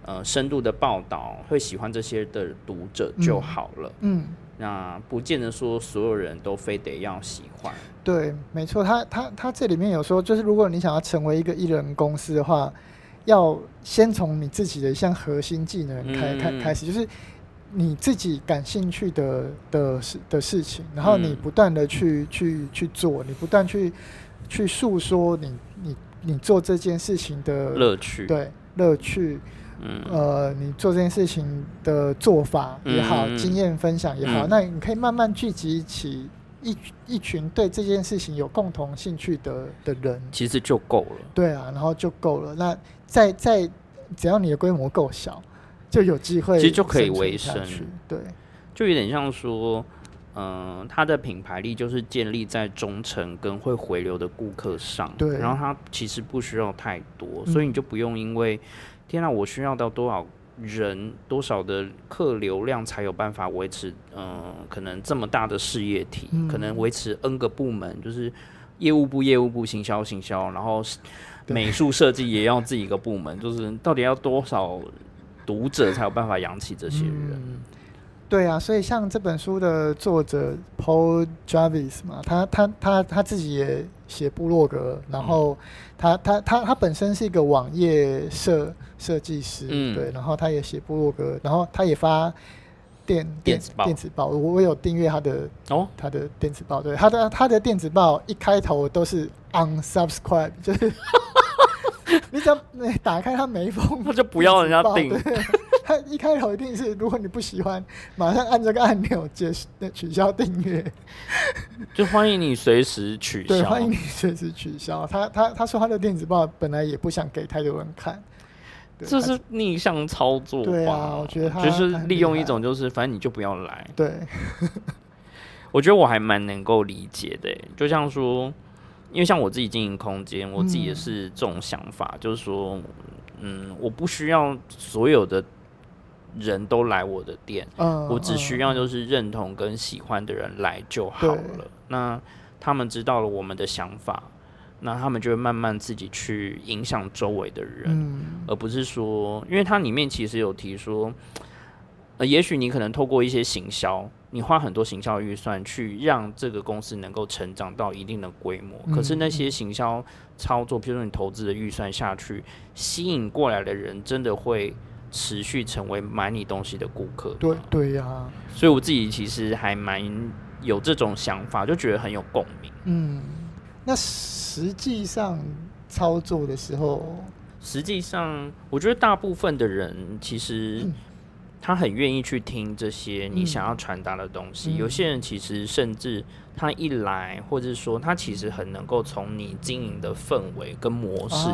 呃，深度的报道会喜欢这些的读者就好了。嗯，那不见得说所有人都非得要喜欢。对，没错。他他他这里面有说，就是如果你想要成为一个艺人公司的话，要先从你自己的一项核心技能开开开始，就是你自己感兴趣的的事的事情，然后你不断的去去去做，你不断去去诉说你你你做这件事情的乐趣，对乐趣。呃，你做这件事情的做法也好，经验分享也好，那你可以慢慢聚集起一一群对这件事情有共同兴趣的的人，其实就够了。对啊，然后就够了。那在在只要你的规模够小，就有机会，其实就可以维生。对，就有点像说，嗯，它的品牌力就是建立在忠诚跟会回流的顾客上。对，然后它其实不需要太多，所以你就不用因为。天呐，我需要到多少人、多少的客流量才有办法维持？嗯，可能这么大的事业体，可能维持 N 个部门，就是业务部、业务部、行销、行销，然后美术设计也要自己一个部门，就是到底要多少读者才有办法养起这些人？对啊，所以像这本书的作者 Paul Jarvis 嘛，他他他他自己也写部落格，然后他他他他本身是一个网页设设计师，对，然后他也写部落格，然后他也发电电子报，电子报，我我有订阅他的哦，他的电子报，对，他的他的电子报一开头都是 unsubscribe，就是。*laughs* 你只要 *laughs* 打开他每一封，他就不要人家订。*laughs* 他一开头一定是，如果你不喜欢，马上按这个按钮解取消订阅。就欢迎你随时取消。对，欢迎你随时取消。他他他说他的电子报本来也不想给太多人看，这是逆向操作。对啊，我觉得就是利用一种，就是反正你就不要来。对，我觉得我还蛮能够理解的，就像说。因为像我自己经营空间，我自己也是这种想法，就是说，嗯，我不需要所有的人都来我的店，我只需要就是认同跟喜欢的人来就好了。那他们知道了我们的想法，那他们就会慢慢自己去影响周围的人，而不是说，因为它里面其实有提说，呃，也许你可能透过一些行销。你花很多行销预算去让这个公司能够成长到一定的规模，可是那些行销操作，譬如说你投资的预算下去，吸引过来的人真的会持续成为买你东西的顾客？对对呀，所以我自己其实还蛮有这种想法，就觉得很有共鸣。嗯，那实际上操作的时候，实际上我觉得大部分的人其实。他很愿意去听这些你想要传达的东西。有些人其实甚至他一来，或者说他其实很能够从你经营的氛围跟模式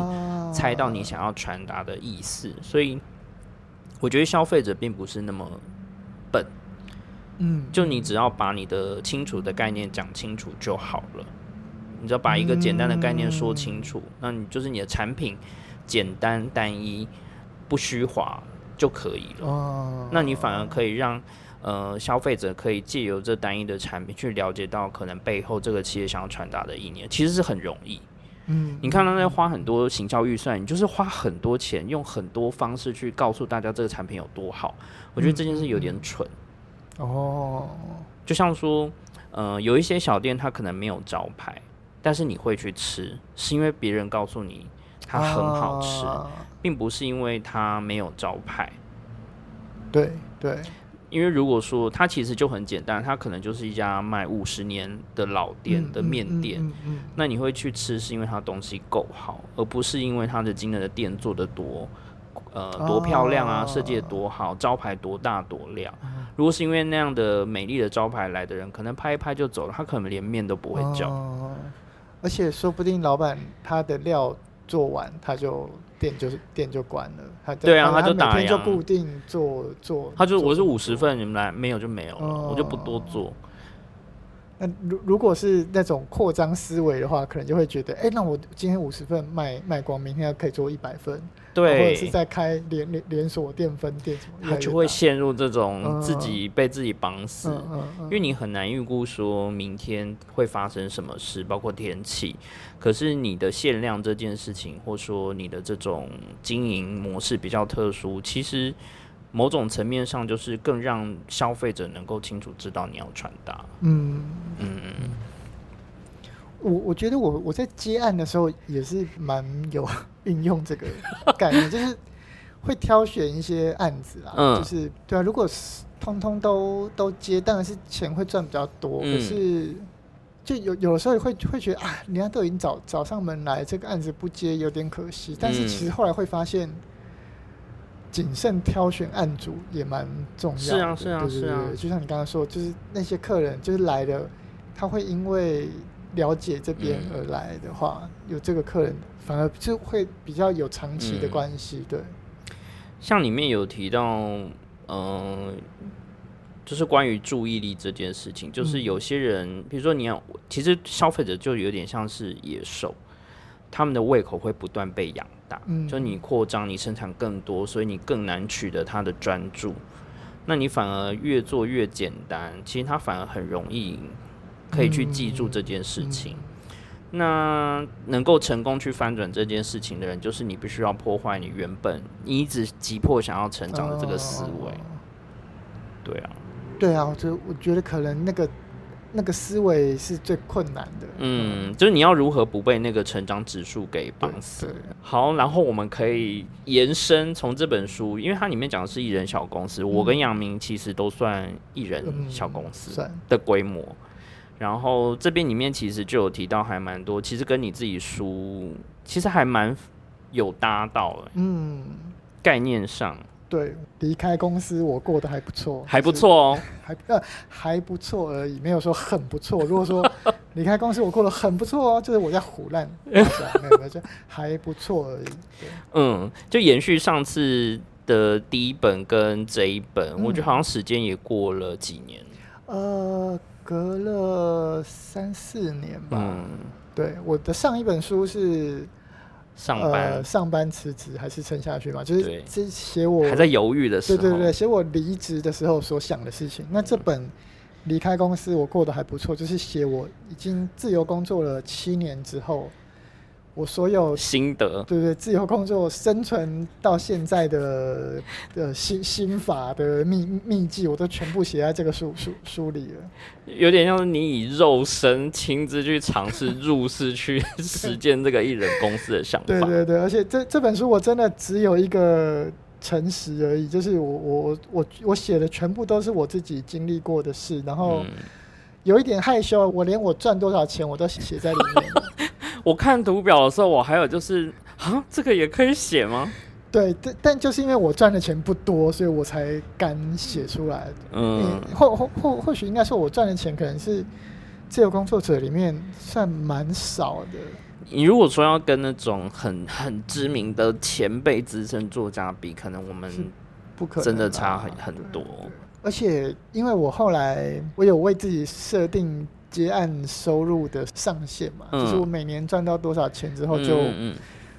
猜到你想要传达的意思。所以我觉得消费者并不是那么笨。嗯，就你只要把你的清楚的概念讲清楚就好了。你只要把一个简单的概念说清楚，那你就是你的产品简单单一，不虚华。就可以了。哦，那你反而可以让呃，消费者可以借由这单一的产品去了解到可能背后这个企业想要传达的意念，其实是很容易。嗯，你看他在花很多行销预算，你就是花很多钱，用很多方式去告诉大家这个产品有多好。我觉得这件事有点蠢。哦，就像说，呃，有一些小店它可能没有招牌，但是你会去吃，是因为别人告诉你它很好吃，并不是因为它没有招牌。对对。因为如果说它其实就很简单，它可能就是一家卖五十年的老店的面店，那你会去吃是因为它东西够好，而不是因为它的今天的店做的多，呃，多漂亮啊，设计的多好，招牌多大多亮。如果是因为那样的美丽的招牌来的人，可能拍一拍就走了，他可能连面都不会叫。而且说不定老板他的料做完他就。店就是店就关了，他对啊，他就打烊，就固定做做。他就我是五十份，你们来没有就没有了，我就不多做。那如如果是那种扩张思维的话，可能就会觉得，哎，那我今天五十份卖卖光，明天可以做一百份，对，或者是在开连连连锁店分店什么，他就会陷入这种自己被自己绑死，因为你很难预估说明天会发生什么事，包括天气。可是你的限量这件事情，或说你的这种经营模式比较特殊，其实。某种层面上，就是更让消费者能够清楚知道你要传达。嗯嗯嗯。我我觉得我我在接案的时候也是蛮有运用这个概念，*laughs* 就是会挑选一些案子啊，就是对啊，如果是通通都都接，当然是钱会赚比较多。可是就有有时候会会觉得啊，人家都已经找找上门来，这个案子不接有点可惜。但是其实后来会发现。谨慎挑选案主也蛮重要的，是啊是啊是啊，就像你刚刚说，就是那些客人就是来的，他会因为了解这边而来的话，有这个客人反而就会比较有长期的关系。对，像里面有提到，嗯，就是关于注意力这件事情，就是有些人，比如说你要，其实消费者就有点像是野兽，他们的胃口会不断被养大。就你扩张，你生产更多，所以你更难取得他的专注。那你反而越做越简单，其实他反而很容易可以去记住这件事情。那能够成功去翻转这件事情的人，就是你必须要破坏你原本你一直急迫想要成长的这个思维。对啊，对啊，就我觉得可能那个。那个思维是最困难的。嗯，就是你要如何不被那个成长指数给绑死？好，然后我们可以延伸从这本书，因为它里面讲的是艺人小公司，我跟杨明其实都算艺人小公司的规模。然后这边里面其实就有提到还蛮多，其实跟你自己书其实还蛮有搭到的。嗯，概念上。对，离开公司我过得还不错，还不错哦，*laughs* 还呃还不错而已，没有说很不错。如果说 *laughs* 离开公司我过得很不错哦，就是我在胡乱，*laughs* 没有没有，就还不错而已。嗯，就延续上次的第一本跟这一本，我觉得好像时间也过了几年，呃，隔了三四年吧。嗯，对，我的上一本书是。上班上班辞职还是撑下去嘛？就是这写我还在犹豫的时候，对对对，写我离职的时候所想的事情。那这本离开公司我过得还不错，就是写我已经自由工作了七年之后。我所有心得，对对，自由工作生存到现在的的心心法的秘秘籍，我都全部写在这个书书书里了。有点像是你以肉身亲自去尝试入世去实践这个艺人公司的想法。对对对，而且这这本书我真的只有一个诚实而已，就是我我我我写的全部都是我自己经历过的事，然后有一点害羞，我连我赚多少钱我都写在里面。*laughs* 我看图表的时候，我还有就是啊，这个也可以写吗？对，但但就是因为我赚的钱不多，所以我才敢写出来。嗯，或或或或许应该说，我赚的钱可能是自由工作者里面算蛮少的。你如果说要跟那种很很知名的前辈资深作家比，可能我们不可真的差很很多。而且因为我后来我有为自己设定。接案收入的上限嘛，就是我每年赚到多少钱之后就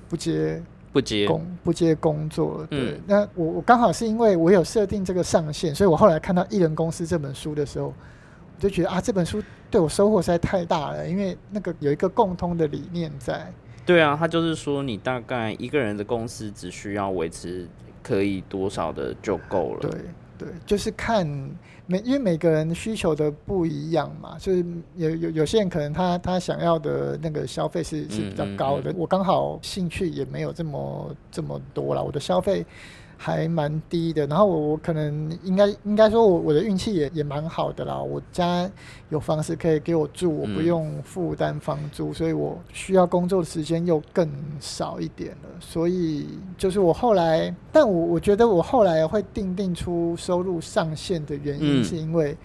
不接不接工不接工作。对，那我我刚好是因为我有设定这个上限，所以我后来看到《艺人公司》这本书的时候，我就觉得啊，这本书对我收获实在太大了，因为那个有一个共通的理念在。对啊，他就是说，你大概一个人的公司只需要维持可以多少的就够了。对对，就是看。每因为每个人需求的不一样嘛，就是有有有些人可能他他想要的那个消费是是比较高的，我刚好兴趣也没有这么这么多了，我的消费。还蛮低的，然后我我可能应该应该说，我我的运气也也蛮好的啦。我家有房子可以给我住，我不用负担房租，所以我需要工作的时间又更少一点了。所以就是我后来，但我我觉得我后来会定定出收入上限的原因，是因为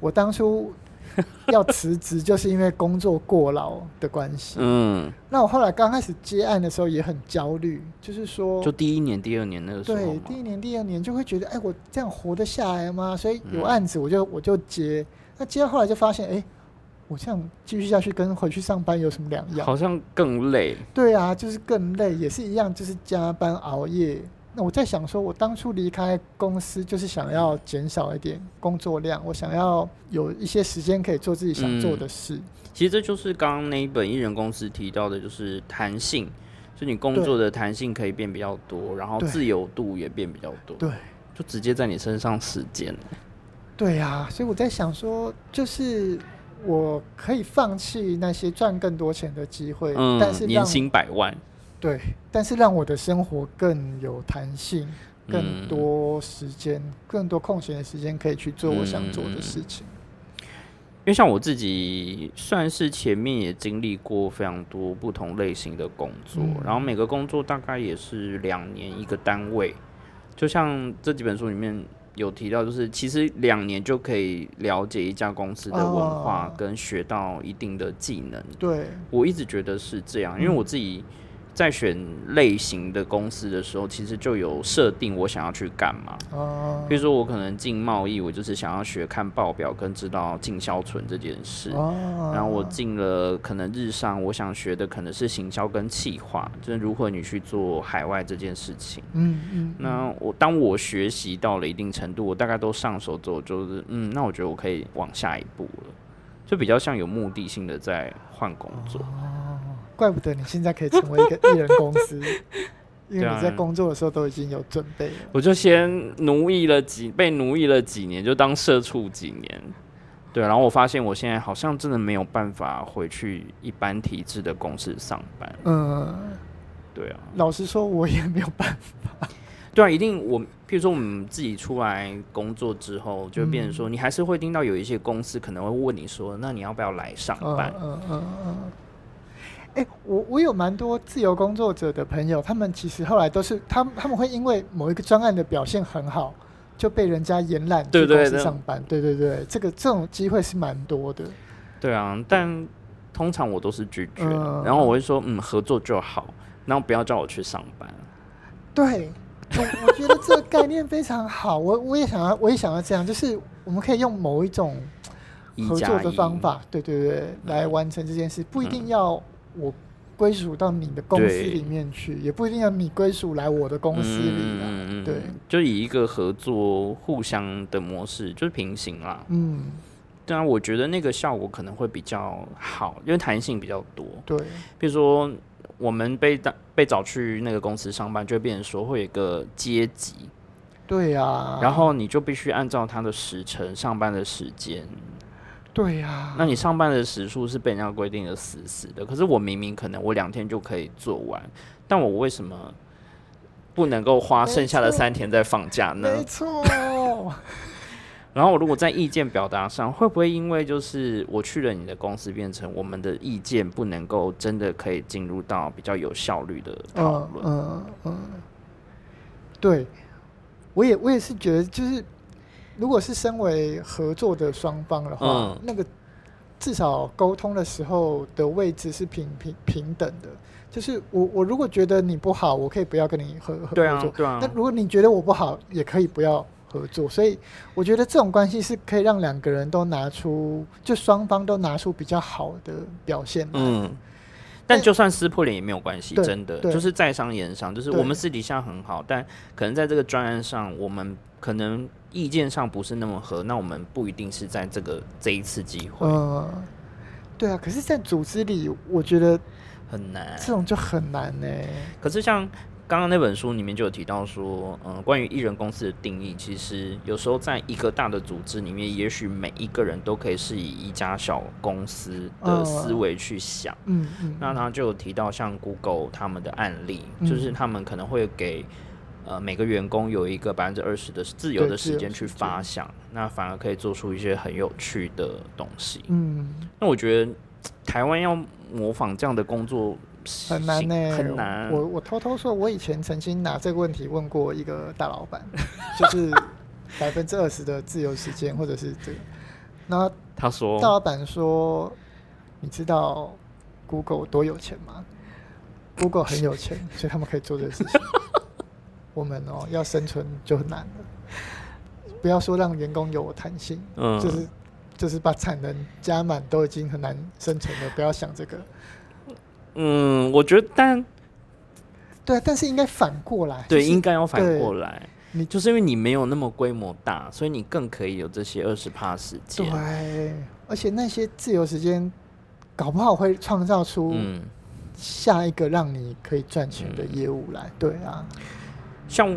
我当初。*laughs* 要辞职就是因为工作过劳的关系。嗯，那我后来刚开始接案的时候也很焦虑，就是说，就第一年、第二年那个时候，对，第一年、第二年就会觉得，哎，我这样活得下来吗？所以有案子我就我就接，那接到后来就发现，哎，我这样继续下去跟回去上班有什么两样？好像更累。对啊，就是更累，也是一样，就是加班熬夜。那我在想说，我当初离开公司就是想要减少一点工作量，我想要有一些时间可以做自己想做的事。其实这就是刚刚那一本艺人公司提到的，就是弹性，就你工作的弹性可以变比较多，然后自由度也变比较多。对，就直接在你身上实践。对呀，所以我在想说，就是我可以放弃那些赚更多钱的机会，但是年薪百万。对，但是让我的生活更有弹性，更多时间，更多空闲的时间可以去做我想做的事情。因为像我自己，算是前面也经历过非常多不同类型的工作，然后每个工作大概也是两年一个单位。就像这几本书里面有提到，就是其实两年就可以了解一家公司的文化，跟学到一定的技能。对我一直觉得是这样，因为我自己。在选类型的公司的时候，其实就有设定我想要去干嘛。哦，比如说我可能进贸易，我就是想要学看报表跟知道进销存这件事。哦，然后我进了可能日上，我想学的可能是行销跟企划，就是如何你去做海外这件事情。嗯嗯。那我当我学习到了一定程度，我大概都上手之后，就是嗯，那我觉得我可以往下一步了，就比较像有目的性的在换工作。怪不得你现在可以成为一个艺人公司，*laughs* 因为你在工作的时候都已经有准备了。我就先奴役了几，被奴役了几年，就当社畜几年。对，然后我发现我现在好像真的没有办法回去一般体制的公司上班。嗯，对啊。老实说，我也没有办法。*laughs* 对啊，一定我，譬如说我们自己出来工作之后，就变成说，你还是会听到有一些公司可能会问你说，那你要不要来上班？嗯嗯嗯。哎，我我有蛮多自由工作者的朋友，他们其实后来都是他们他们会因为某一个专案的表现很好，就被人家延揽去公司上班。对对对，这个这种机会是蛮多的。对啊，但通常我都是拒绝，然后我会说嗯合作就好，然后不要叫我去上班。对，我我觉得这个概念非常好，我我也想要我也想要这样，就是我们可以用某一种合作的方法，对对对，来完成这件事，不一定要。我归属到你的公司里面去，也不一定要你归属来我的公司里啊。对，就以一个合作、互相的模式，就是平行啦。嗯，对啊，我觉得那个效果可能会比较好，因为弹性比较多。对，比如说我们被当被找去那个公司上班，就会变成说会有一个阶级。对呀，然后你就必须按照他的时辰上班的时间。对呀，那你上班的时数是被人家规定的死死的，可是我明明可能我两天就可以做完，但我为什么不能够花剩下的三天在放假呢？没错。*laughs* 然后我如果在意见表达上，会不会因为就是我去了你的公司，变成我们的意见不能够真的可以进入到比较有效率的讨论？嗯嗯，对，我也我也是觉得就是。如果是身为合作的双方的话，那个至少沟通的时候的位置是平平平等的。就是我我如果觉得你不好，我可以不要跟你合合作。对啊。那如果你觉得我不好，也可以不要合作。所以我觉得这种关系是可以让两个人都拿出，就双方都拿出比较好的表现。嗯。但就算撕破脸也没有关系，真的就是在商言商，就是我们私底下很好，但可能在这个专案上，我们可能意见上不是那么合，那我们不一定是在这个这一次机会。嗯，对啊，可是，在组织里，我觉得很难，这种就很难呢。可是像。刚刚那本书里面就有提到说，嗯，关于艺人公司的定义，其实有时候在一个大的组织里面，也许每一个人都可以是以一家小公司的思维去想。嗯嗯。那他就有提到像 Google 他们的案例，就是他们可能会给呃每个员工有一个百分之二十的自由的时间去发想，那反而可以做出一些很有趣的东西。嗯。那我觉得台湾要模仿这样的工作。很难呢，很难。我我偷偷说，我以前曾经拿这个问题问过一个大老板，就是 *laughs* 百分之二十的自由时间，或者是这个。那他说，大老板说，你知道 Google 多有钱吗？Google 很有钱，所以他们可以做这个事情。*laughs* 我们哦，要生存就很难了。不要说让员工有弹性，嗯，就是就是把产能加满都已经很难生存了，不要想这个。嗯，我觉得，但对啊，但是应该反过来，对，应该要反过来。你就是因为你没有那么规模大，所以你更可以有这些二十趴时间。对，而且那些自由时间，搞不好会创造出下一个让你可以赚钱的业务来。对啊，像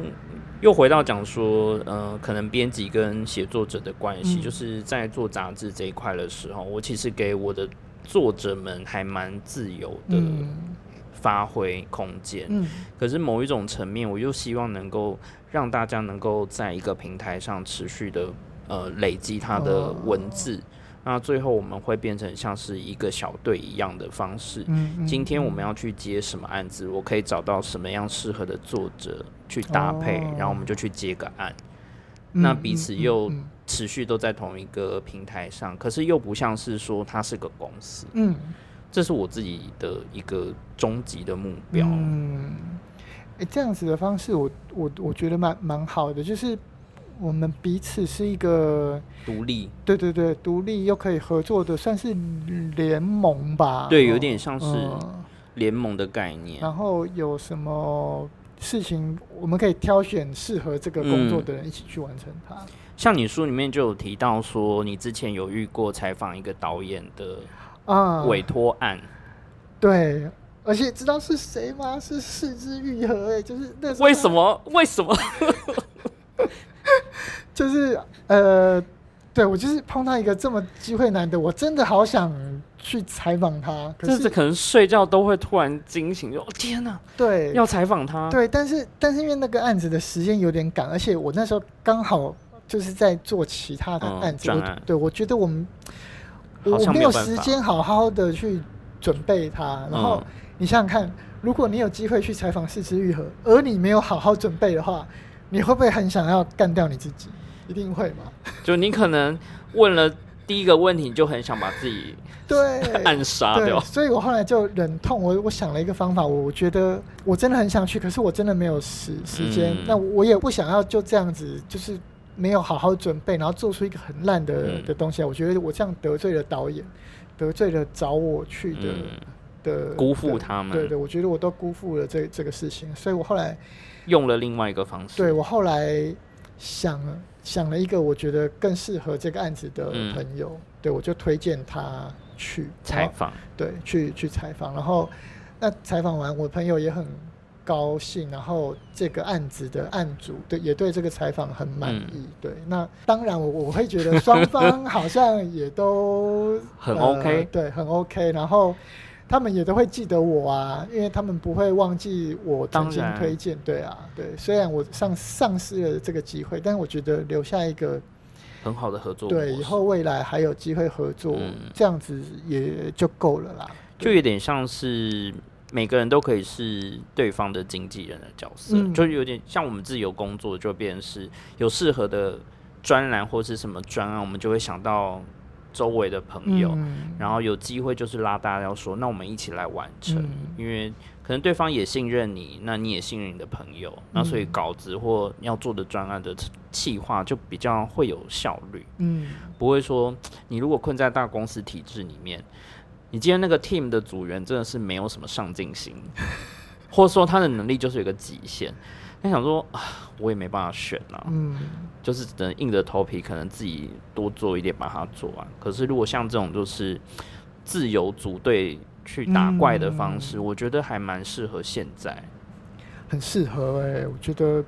又回到讲说，呃，可能编辑跟写作者的关系，就是在做杂志这一块的时候，我其实给我的。作者们还蛮自由的发挥空间，嗯，可是某一种层面，我又希望能够让大家能够在一个平台上持续的呃累积他的文字，那最后我们会变成像是一个小队一样的方式。嗯，今天我们要去接什么案子，我可以找到什么样适合的作者去搭配，然后我们就去接个案，那彼此又。持续都在同一个平台上，可是又不像是说它是个公司。嗯，这是我自己的一个终极的目标。嗯，哎，这样子的方式，我我我觉得蛮蛮好的，就是我们彼此是一个独立，对对对，独立又可以合作的，算是联盟吧。对，有点像是联盟的概念。然后有什么事情，我们可以挑选适合这个工作的人一起去完成它。像你书里面就有提到说，你之前有遇过采访一个导演的啊委托案，对，而且知道是谁吗？是四肢愈合，哎，就是那为什么？为什么？*laughs* *laughs* 就是呃，对我就是碰到一个这么机会难得，我真的好想去采访他，可是可能睡觉都会突然惊醒，就天哪，对，要采访他，对，但是但是因为那个案子的时间有点赶，而且我那时候刚好。就是在做其他的案子，对，我觉得我们我没有时间好好的去准备他。然后你想想看，如果你有机会去采访四肢愈合，而你没有好好准备的话，你会不会很想要干掉你自己？一定会嘛？*laughs* 就你可能问了第一个问题，你就很想把自己 *laughs* 对 *laughs* 暗杀掉。所以我后来就忍痛，我我想了一个方法，我觉得我真的很想去，可是我真的没有时时间。那我也不想要就这样子，就是。没有好好准备，然后做出一个很烂的的东西，我觉得我这样得罪了导演，得罪了找我去的的，辜负他们。对对，我觉得我都辜负了这这个事情，所以我后来用了另外一个方式。对我后来想想了一个我觉得更适合这个案子的朋友，对我就推荐他去采访，对，去去采访，然后那采访完，我朋友也很。高兴，然后这个案子的案主对也对这个采访很满意，对，那当然我我会觉得双方好像也都 *laughs* 很 OK，对，很 OK，然后他们也都会记得我啊，因为他们不会忘记我曾经推荐，对啊，对，虽然我丧丧失了这个机会，但是我觉得留下一个很好的合作，对，以后未来还有机会合作，这样子也就够了啦，就有点像是。每个人都可以是对方的经纪人的角色，就有点像我们自由工作，就变成是有适合的专栏或是什么专案，我们就会想到周围的朋友，然后有机会就是拉大家要说，那我们一起来完成，因为可能对方也信任你，那你也信任你的朋友，那所以稿子或要做的专案的企划就比较会有效率，嗯，不会说你如果困在大公司体制里面。你今天那个 team 的组员真的是没有什么上进心，*laughs* 或者说他的能力就是有个极限。他想说啊，我也没办法选啊，嗯，就是只能硬着头皮，可能自己多做一点把它做完。可是如果像这种就是自由组队去打怪的方式，我觉得还蛮适合现在，很适合哎，我觉得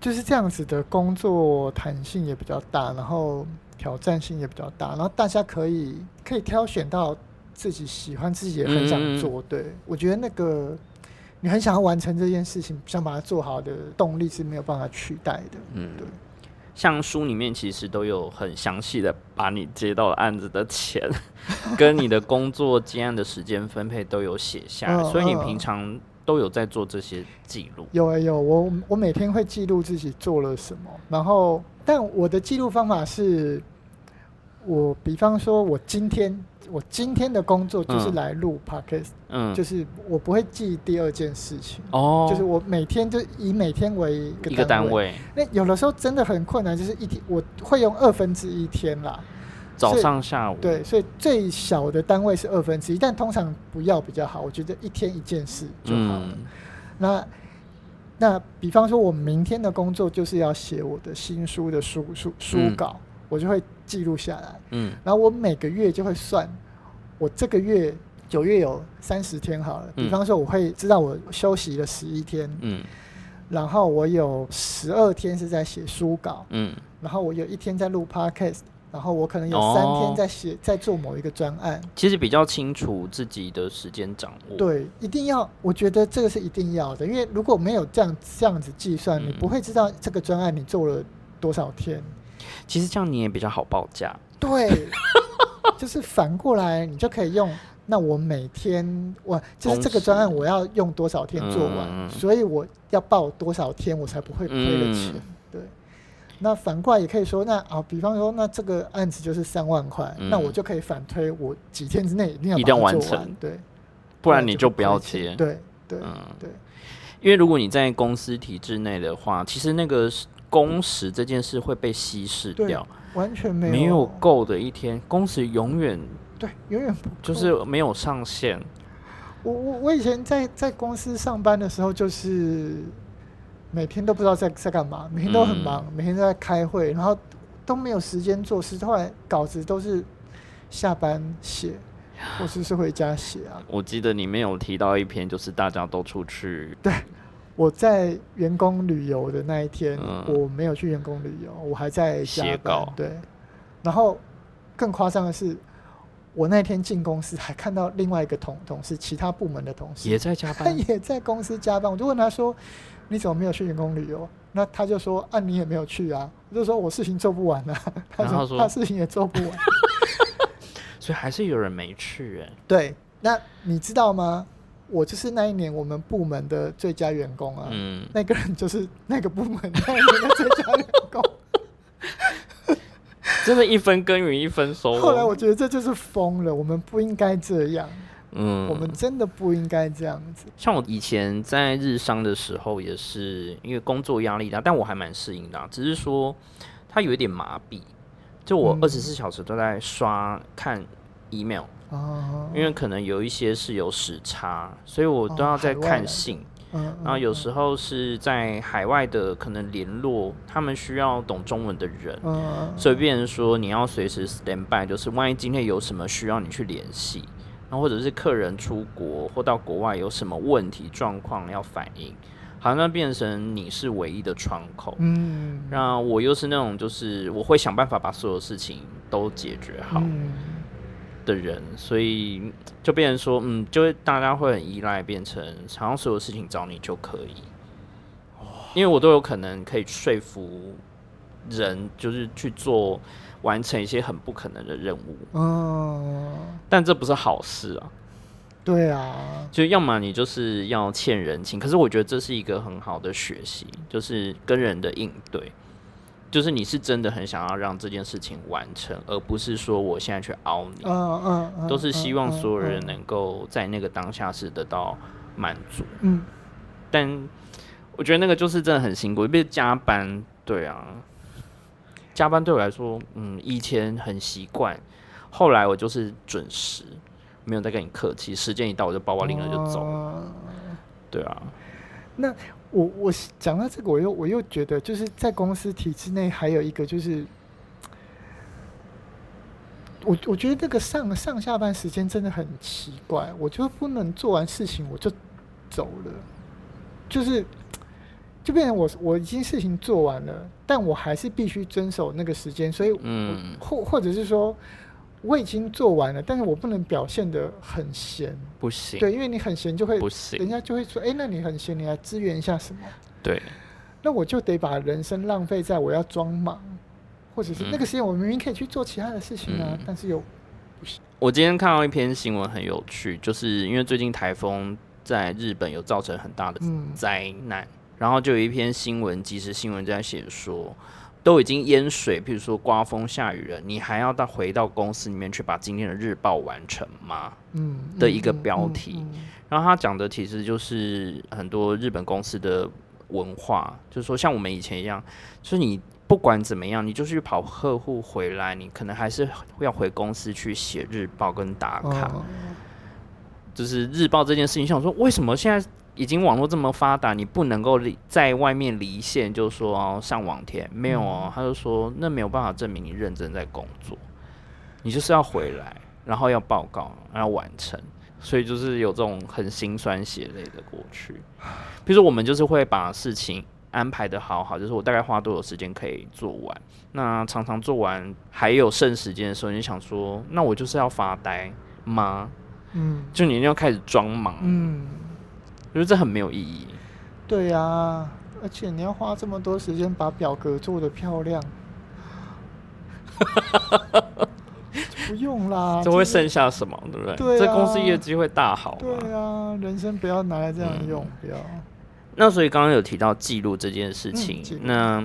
就是这样子的工作弹性也比较大，然后挑战性也比较大，然后大家可以可以挑选到自己喜欢、自己也很想做。对我觉得那个。你很想要完成这件事情，想把它做好的动力是没有办法取代的。嗯，对。像书里面其实都有很详细的把你接到案子的钱，跟你的工作接案的时间分配都有写下，所以你平常都有在做这些记录。有啊有，我我每天会记录自己做了什么，然后但我的记录方法是，我比方说我今天。我今天的工作就是来录 podcast，嗯，就是我不会记第二件事情，哦，就是我每天就以每天为一个单位。那有的时候真的很困难，就是一天我会用二分之一天啦，早上下午。对，所以最小的单位是二分之一，但通常不要比较好。我觉得一天一件事就好了。那那比方说，我明天的工作就是要写我的新书的书书书稿。我就会记录下来，嗯，然后我每个月就会算，我这个月九月有三十天好了，比方说我会知道我休息了十一天，嗯，然后我有十二天是在写书稿，嗯，然后我有一天在录 podcast，然后我可能有三天在写在做某一个专案，其实比较清楚自己的时间掌握，对，一定要，我觉得这个是一定要的，因为如果没有这样这样子计算，你不会知道这个专案你做了多少天。其实这样你也比较好报价。对，*laughs* 就是反过来，你就可以用。那我每天我就是这个专案，我要用多少天做完，所以我要报多少天，我才不会亏了钱。对。那反过来也可以说，那啊，比方说，那这个案子就是三万块，那我就可以反推，我几天之内一定要一定要完成。对。不然你就不要接。对对对。因为如果你在公司体制内的话，其实那个是。工时这件事会被稀释掉，完全没有没有够的一天，工时永远对永远不就是没有上限。我我我以前在在公司上班的时候，就是每天都不知道在在干嘛，每天都很忙，每天都在开会，然后都没有时间做事。后来稿子都是下班写，或是是回家写啊。我记得里面有提到一篇，就是大家都出去对。我在员工旅游的那一天，我没有去员工旅游，我还在加班。对，然后更夸张的是，我那天进公司还看到另外一个同同事，其他部门的同事也在加班，他 *laughs* 也在公司加班。我就问他说：“你怎么没有去员工旅游？”那他就说：“啊，你也没有去啊。”我就说：“我事情做不完啊。*laughs* ”他说：“他事情也做不完。” *laughs* 所以还是有人没去哎。对，那你知道吗？我就是那一年我们部门的最佳员工啊，嗯那个人就是那个部门那一年的最佳员工，*laughs* 真的，一分耕耘一分收获。后来我觉得这就是疯了，我们不应该这样，嗯，我们真的不应该这样子。像我以前在日商的时候，也是因为工作压力大，但我还蛮适应的，只是说他有一点麻痹，就我二十四小时都在刷看 email。哦，因为可能有一些是有时差，所以我都要在看信。嗯，然后有时候是在海外的可能联络，他们需要懂中文的人，嗯，所以变成说你要随时 stand by，就是万一今天有什么需要你去联系，然后或者是客人出国或到国外有什么问题状况要反映，好像变成你是唯一的窗口。嗯，那我又是那种就是我会想办法把所有事情都解决好。的人，所以就变成说，嗯，就会大家会很依赖，变成好像所有事情找你就可以，因为我都有可能可以说服人，就是去做完成一些很不可能的任务，嗯，但这不是好事啊，对啊，就要么你就是要欠人情，可是我觉得这是一个很好的学习，就是跟人的应对。就是你是真的很想要让这件事情完成，而不是说我现在去凹你。嗯嗯，都是希望所有人能够在那个当下是得到满足。嗯，但我觉得那个就是真的很辛苦，因为加班。对啊，加班对我来说，嗯，以前很习惯，后来我就是准时。没有再跟你客气，时间一到我就包包拎了就走。对啊，那我我讲到这个，我又我又觉得，就是在公司体制内还有一个就是，我我觉得这个上上下班时间真的很奇怪，我就不能做完事情我就走了，就是就变成我我已经事情做完了，但我还是必须遵守那个时间，所以嗯，或或者是说。我已经做完了，但是我不能表现的很闲，不行。对，因为你很闲就会不行，人家就会说：“哎，那你很闲，你来支援一下什么？”对。那我就得把人生浪费在我要装忙，或者是那个时间我明明可以去做其他的事情啊，但是又不行。我今天看到一篇新闻很有趣，就是因为最近台风在日本有造成很大的灾难，然后就有一篇新闻，即时新闻在写说。都已经淹水，譬如说刮风下雨了，你还要到回到公司里面去把今天的日报完成吗？嗯，的一个标题。然后他讲的其实就是很多日本公司的文化，就是说像我们以前一样，就是你不管怎么样，你就去跑客户回来，你可能还是要回公司去写日报跟打卡。就是日报这件事情，想说为什么现在？已经网络这么发达，你不能够离在外面离线，就说哦上网填没有哦，他就说那没有办法证明你认真在工作，你就是要回来，然后要报告，要完成，所以就是有这种很心酸血泪的过去。比如说我们就是会把事情安排的好好，就是我大概花多少时间可以做完，那常常做完还有剩时间的时候，你想说那我就是要发呆吗？嗯，就你要开始装忙，嗯。我觉得这很没有意义。对呀，而且你要花这么多时间把表格做的漂亮，*laughs* 不用啦。这会剩下什么？对不对？对这公司业绩会大好。对啊，人生不要拿来这样用，不要。那所以刚刚有提到记录这件事情，那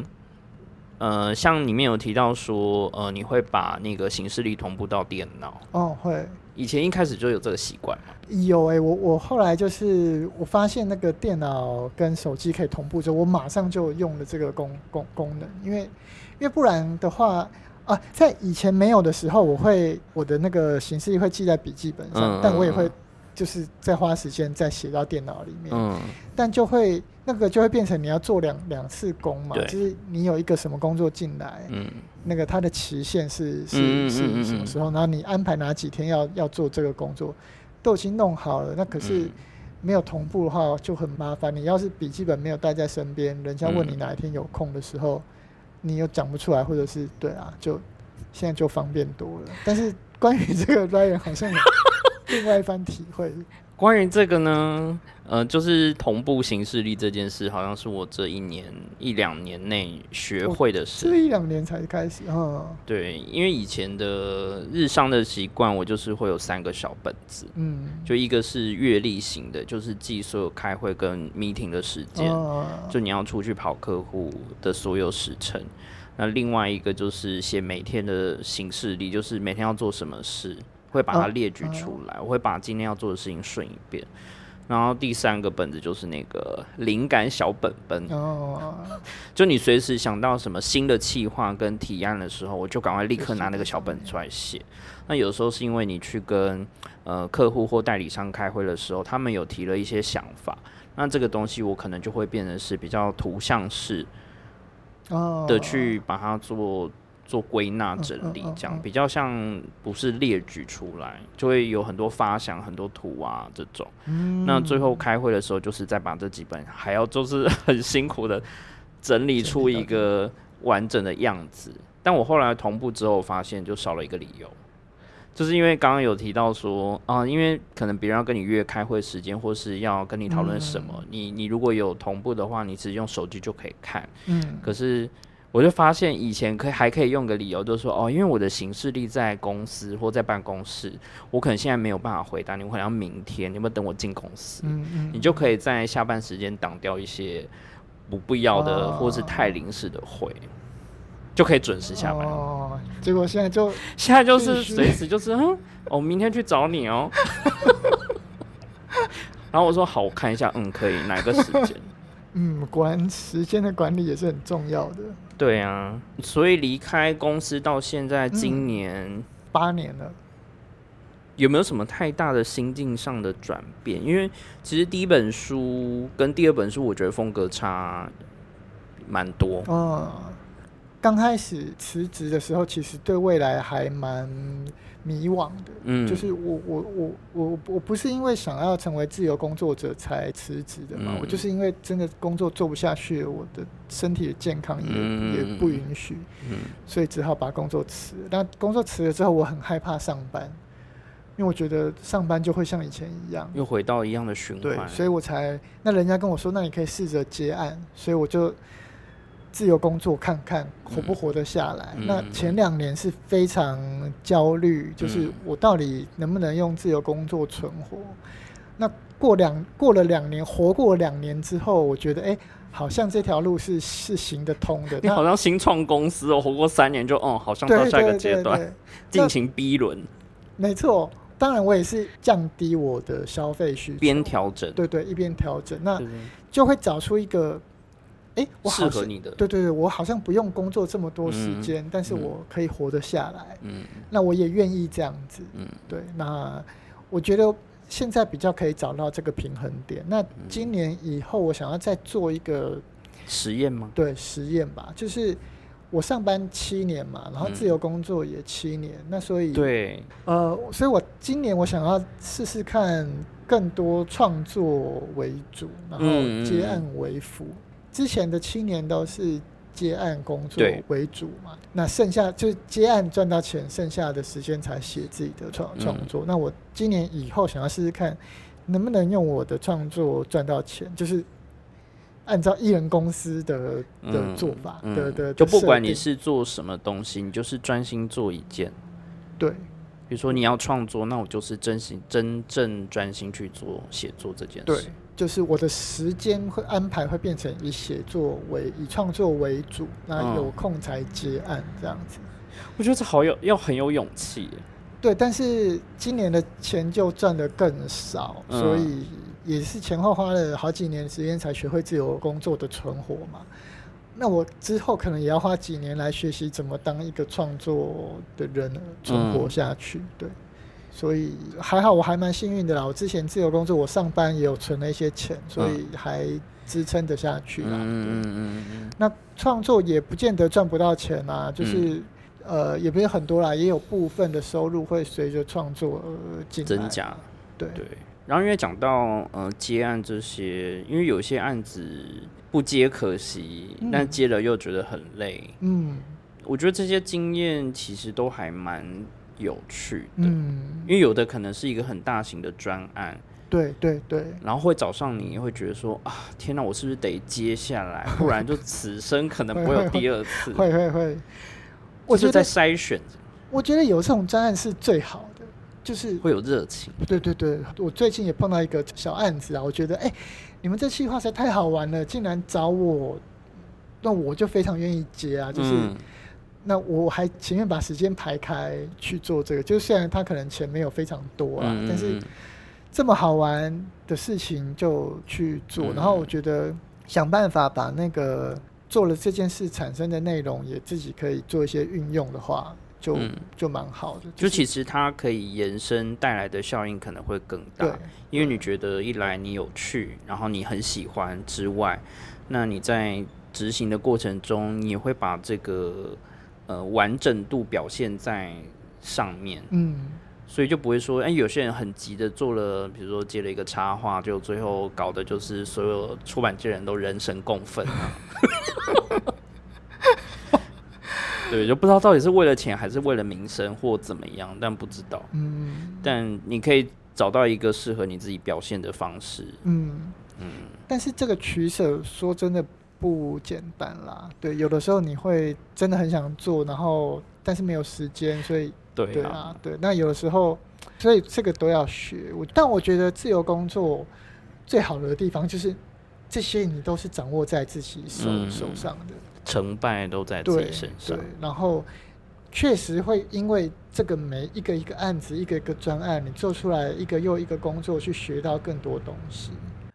呃，像里面有提到说，呃，你会把那个形式力同步到电脑？哦，会。以前一开始就有这个习惯吗？有哎，我我后来就是我发现那个电脑跟手机可以同步之后，我马上就用了这个功功功能，因为因为不然的话啊，在以前没有的时候，我会我的那个形式会记在笔记本上，但我也会。就是再花时间再写到电脑里面，嗯，但就会那个就会变成你要做两两次工嘛，就是你有一个什么工作进来，嗯，那个它的期限是是是什么时候，然后你安排哪几天要要做这个工作，都已经弄好了，那可是没有同步的话就很麻烦。你要是笔记本没有带在身边，人家问你哪一天有空的时候，你又讲不出来，或者是对啊，就现在就方便多了。但是关于这个 Ryan 好像有。另外一番体会，关于这个呢，呃，就是同步行事力这件事，好像是我这一年一两年内学会的事。这一两年才开始啊？对，因为以前的日商的习惯，我就是会有三个小本子，嗯，就一个是月历型的，就是记所有开会跟 meeting 的时间，就你要出去跑客户的所有时程。那另外一个就是写每天的形式力，就是每天要做什么事。会把它列举出来，我会把今天要做的事情顺一遍。然后第三个本子就是那个灵感小本本，哦，*laughs* 就你随时想到什么新的企划跟提案的时候，我就赶快立刻拿那个小本出来写。那有时候是因为你去跟呃客户或代理商开会的时候，他们有提了一些想法，那这个东西我可能就会变成是比较图像式的去把它做。做归纳整理，这样比较像不是列举出来，就会有很多发想、很多图啊这种。那最后开会的时候，就是再把这几本还要就是 *laughs* 很辛苦的整理出一个完整的样子。但我后来同步之后，发现就少了一个理由，就是因为刚刚有提到说啊，因为可能别人要跟你约开会时间，或是要跟你讨论什么，你你如果有同步的话，你直接用手机就可以看。嗯，可是。我就发现以前可以还可以用个理由，就是说哦，因为我的行事力在公司或在办公室，我可能现在没有办法回答你，我可能要明天，你有没有等我进公司？嗯嗯，你就可以在下班时间挡掉一些不必要的或是太临时的会，就可以准时下班。哦，结果现在就现在就是随时就是嗯，我明天去找你哦。*laughs* 然后我说好，我看一下，嗯，可以哪个时间？嗯，管时间的管理也是很重要的。对啊，所以离开公司到现在今年八年了，有没有什么太大的心境上的转变？因为其实第一本书跟第二本书，我觉得风格差蛮多。嗯，刚开始辞职的时候，其实对未来还蛮迷惘的。嗯，就是我我我我我不是因为想要成为自由工作者才辞职的嘛，我就是因为真的工作做不下去，我的身体的健康也也不允许，嗯，所以只好把工作辞。那工作辞了之后，我很害怕上班。因为我觉得上班就会像以前一样，又回到一样的循环，对，所以我才那人家跟我说，那你可以试着接案，所以我就自由工作看看活不活得下来。那前两年是非常焦虑，就是我到底能不能用自由工作存活？那过两过了两年，活过两年之后，我觉得哎，好像这条路是是行得通的。你好像新创公司哦，活过三年就嗯，好像到下一个阶段进行 B 轮，没错。当然，我也是降低我的消费需求，边调整，对对，一边调整，那就会找出一个，哎，适合你的，对对对，我好像不用工作这么多时间，但是我可以活得下来，嗯，那我也愿意这样子，嗯，对，那我觉得现在比较可以找到这个平衡点。那今年以后，我想要再做一个实验吗？对，实验吧，就是。我上班七年嘛，然后自由工作也七年，那所以对，呃，所以我今年我想要试试看更多创作为主，然后接案为辅。之前的七年都是接案工作为主嘛，那剩下就是接案赚到钱，剩下的时间才写自己的创创作。那我今年以后想要试试看，能不能用我的创作赚到钱，就是。按照艺人公司的的做法的的，就不管你是做什么东西，你就是专心做一件。对，比如说你要创作，那我就是真心真正专心去做写作这件事。对，就是我的时间会安排会变成以写作为以创作为主，那有空才接案这样子。我觉得这好有要很有勇气。对，但是今年的钱就赚的更少，所以。也是前后花了好几年时间才学会自由工作的存活嘛。那我之后可能也要花几年来学习怎么当一个创作的人存活下去。对，所以还好我还蛮幸运的啦。我之前自由工作，我上班也有存了一些钱，所以还支撑得下去啦。嗯嗯嗯嗯。那创作也不见得赚不到钱啊，就是呃也不是很多啦，也有部分的收入会随着创作而进增加。对对。然后因为讲到呃接案这些，因为有些案子不接可惜，但接了又觉得很累。嗯，我觉得这些经验其实都还蛮有趣的。嗯，因为有的可能是一个很大型的专案。对对对。然后会找上你，会觉得说啊，天哪，我是不是得接下来？*laughs* 不然就此生可能不会有第二次。会会会。我是在筛选。我觉得有这种专案是最好的。就是会有热情，对对对，我最近也碰到一个小案子啊，我觉得哎，你们这计划实在太好玩了，竟然找我，那我就非常愿意接啊，就是那我还情愿把时间排开去做这个，就虽然他可能钱没有非常多啊，但是这么好玩的事情就去做，然后我觉得想办法把那个做了这件事产生的内容也自己可以做一些运用的话。就就蛮好的，就其实它可以延伸带来的效应可能会更大，因为你觉得一来你有趣，然后你很喜欢之外，那你在执行的过程中，你也会把这个呃完整度表现在上面，嗯，所以就不会说，哎，有些人很急的做了，比如说接了一个插画，就最后搞的就是所有出版界人都人神共愤啊。*laughs* 对，就不知道到底是为了钱还是为了名声或怎么样，但不知道。嗯，但你可以找到一个适合你自己表现的方式。嗯嗯，但是这个取舍说真的不简单啦。对，有的时候你会真的很想做，然后但是没有时间，所以对啊，对。那有的时候，所以这个都要学。我但我觉得自由工作最好的地方就是这些你都是掌握在自己手手上的。成败都在自己身上，对，然后确实会因为这个每一个一个案子，一个一个专案，你做出来一个又一个工作，去学到更多东西。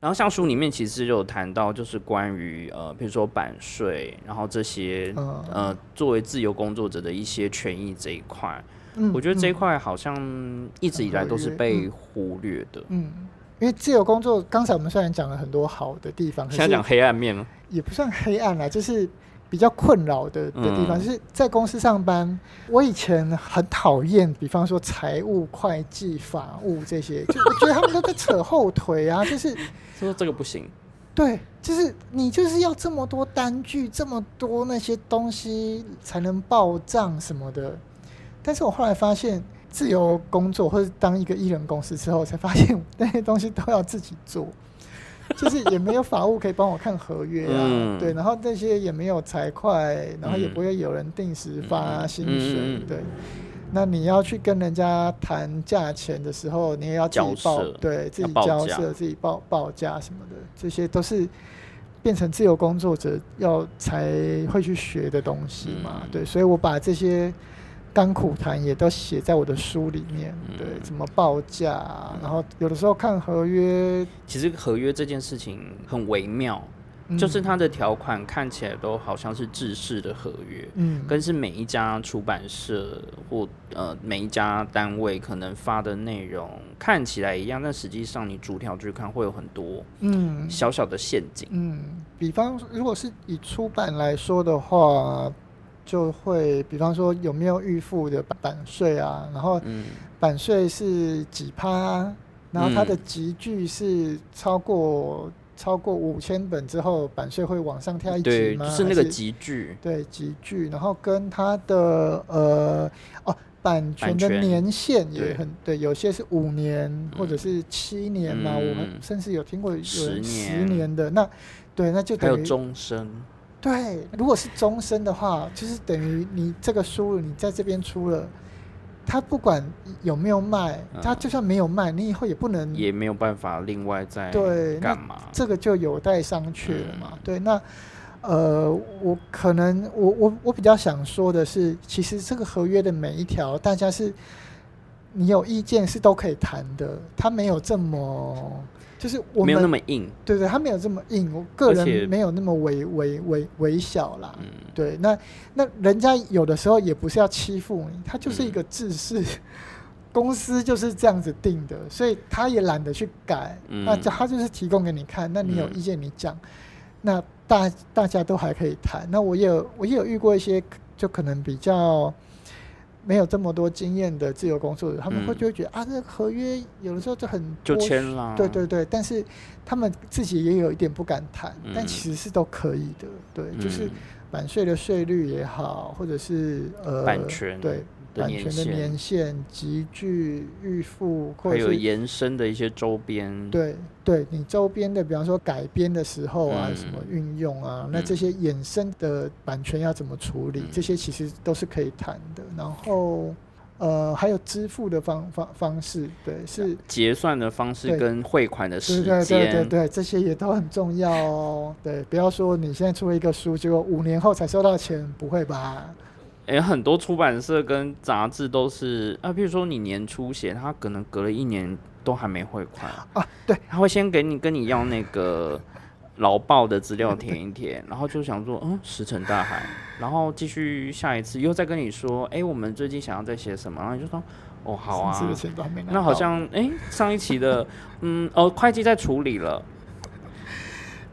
然后像书里面其实就有谈到，就是关于呃，比如说版税，然后这些呃，作为自由工作者的一些权益这一块。嗯，我觉得这一块好像一直以来都是被忽略的。嗯，因为自由工作，刚才我们虽然讲了很多好的地方，现在讲黑暗面了，也不算黑暗啦，就是比较困扰的的地方，就是在公司上班。我以前很讨厌，比方说财务、会计、法务这些，就我觉得他们都在扯后腿啊，*laughs* 就是说这个不行。对，就是你就是要这么多单据，这么多那些东西才能报账什么的。但是我后来发现，自由工作或者当一个艺人公司之后，才发现 *laughs* 那些东西都要自己做，就是也没有法务可以帮我看合约啊，对，然后那些也没有财会，然后也不会有人定时发薪水，对。那你要去跟人家谈价钱的时候，你也要自己报，对自己交涉、自己报报价什么的，这些都是变成自由工作者要才会去学的东西嘛。对，所以我把这些甘苦谈也都写在我的书里面。对，怎么报价，然后有的时候看合约，其实合约这件事情很微妙。就是它的条款看起来都好像是制式的合约，嗯，跟是每一家出版社或呃每一家单位可能发的内容看起来一样，但实际上你逐条去看会有很多嗯小小的陷阱。嗯，比方如果是以出版来说的话，就会比方说有没有预付的版税啊，然后版税是几趴，然后它的集聚是超过。超过五千本之后，版税会往上跳一级吗？是那个集聚。对，集聚，然后跟它的呃哦，版权的年限也很对，有些是五年或者是七年嘛，我们甚至有听过有十年的。那对，那就等于终身。对，如果是终身的话，就是等于你这个输入你在这边出了。他不管有没有卖，他就算没有卖，你以后也不能，也没有办法另外再对干嘛？这个就有待商榷了嘛。对，那呃，我可能我我我比较想说的是，其实这个合约的每一条，大家是你有意见是都可以谈的，他没有这么。就是我没有那么硬，对对，他没有这么硬，我个人没有那么微微微微小啦。嗯，对，那那人家有的时候也不是要欺负你，他就是一个制式，*laughs* 公司就是这样子定的，所以他也懒得去改。那他就是提供给你看，那你有意见你讲，那大大家都还可以谈。那我也有我也有遇过一些，就可能比较。没有这么多经验的自由工作者，他们会就会觉得啊，这合约有的时候就很就签了，对对对，但是他们自己也有一点不敢谈，但其实是都可以的，对，就是版税的税率也好，或者是呃版权。对。版权的年限、集聚、预付，或者有延伸的一些周边。对，对你周边的，比方说改编的时候啊，什么运用啊，那这些衍生的版权要怎么处理？这些其实都是可以谈的。然后，呃，还有支付的方方方式，对，是结算的方式跟汇款的时间，对对对对，这些也都很重要哦。对，不要说你现在出了一个书，结果五年后才收到钱，不会吧？哎，很多出版社跟杂志都是啊，比如说你年初写，他可能隔了一年都还没汇款啊。对，他会先给你跟你要那个劳报的资料填一填，然后就想说嗯石沉大海，然后继续下一次又再跟你说，哎，我们最近想要再写什么，然后你就说哦好啊，那好像哎上一期的嗯哦会计在处理了。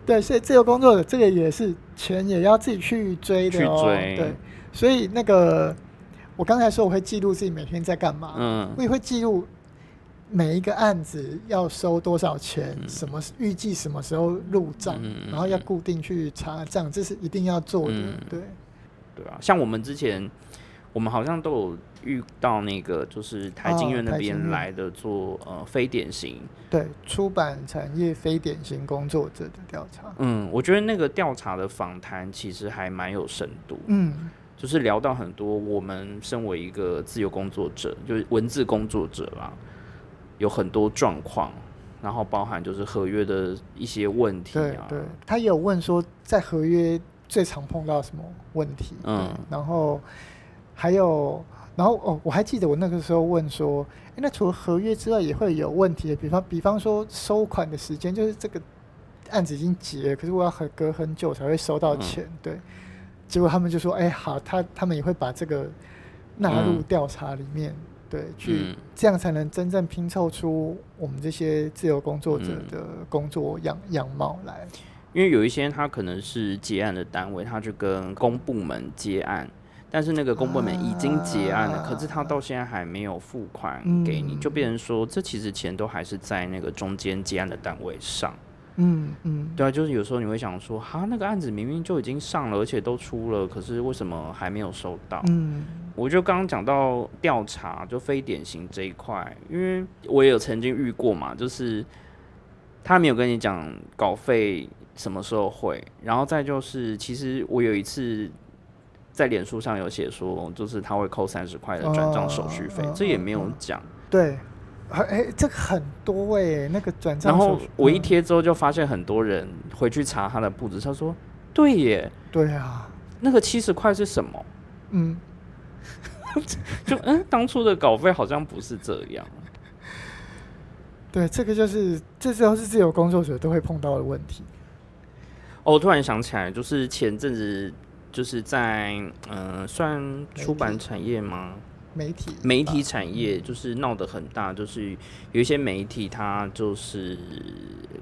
对，所以自由工作者这个也是钱也要自己去追的哦。对。所以那个，我刚才说我会记录自己每天在干嘛，嗯，我也会记录每一个案子要收多少钱，什么预计什么时候入账，然后要固定去查账，这是一定要做的，对，对啊，像我们之前，我们好像都有遇到那个，就是台经院那边来的做呃非典型，对，出版产业非典型工作者的调查，嗯，我觉得那个调查的访谈其实还蛮有深度，嗯。就是聊到很多，我们身为一个自由工作者，就是文字工作者啦，有很多状况，然后包含就是合约的一些问题啊。对，他也有问说，在合约最常碰到什么问题？嗯，然后还有，然后哦，我还记得我那个时候问说，哎，那除了合约之外，也会有问题的，比方，比方说收款的时间，就是这个案子已经结，可是我要很隔很久才会收到钱，对。结果他们就说：“哎，好，他他们也会把这个纳入调查里面，对，去这样才能真正拼凑出我们这些自由工作者的工作样样貌来。因为有一些他可能是结案的单位，他就跟公部门结案，但是那个公部门已经结案了，可是他到现在还没有付款给你，就变成说这其实钱都还是在那个中间结案的单位上。嗯嗯，对啊，就是有时候你会想说，哈，那个案子明明就已经上了，而且都出了，可是为什么还没有收到？嗯，我就刚刚讲到调查，就非典型这一块，因为我也有曾经遇过嘛，就是他没有跟你讲稿费。什么时候会？然后再就是，其实我有一次在脸书上有写说，就是他会扣三十块的转账手续费，这也没有讲。对，哎，这个很多哎，那个转账。然后我一贴之后，就发现很多人回去查他的步子，他说：“对耶，对啊，那个七十块是什么？”嗯，*laughs* 就嗯，当初的稿费好像不是这样。对，这个就是，这都是自由工作者都会碰到的问题。哦，我突然想起来，就是前阵子就是在嗯，算出版产业吗？媒体媒体产业就是闹得很大，就是有一些媒体它就是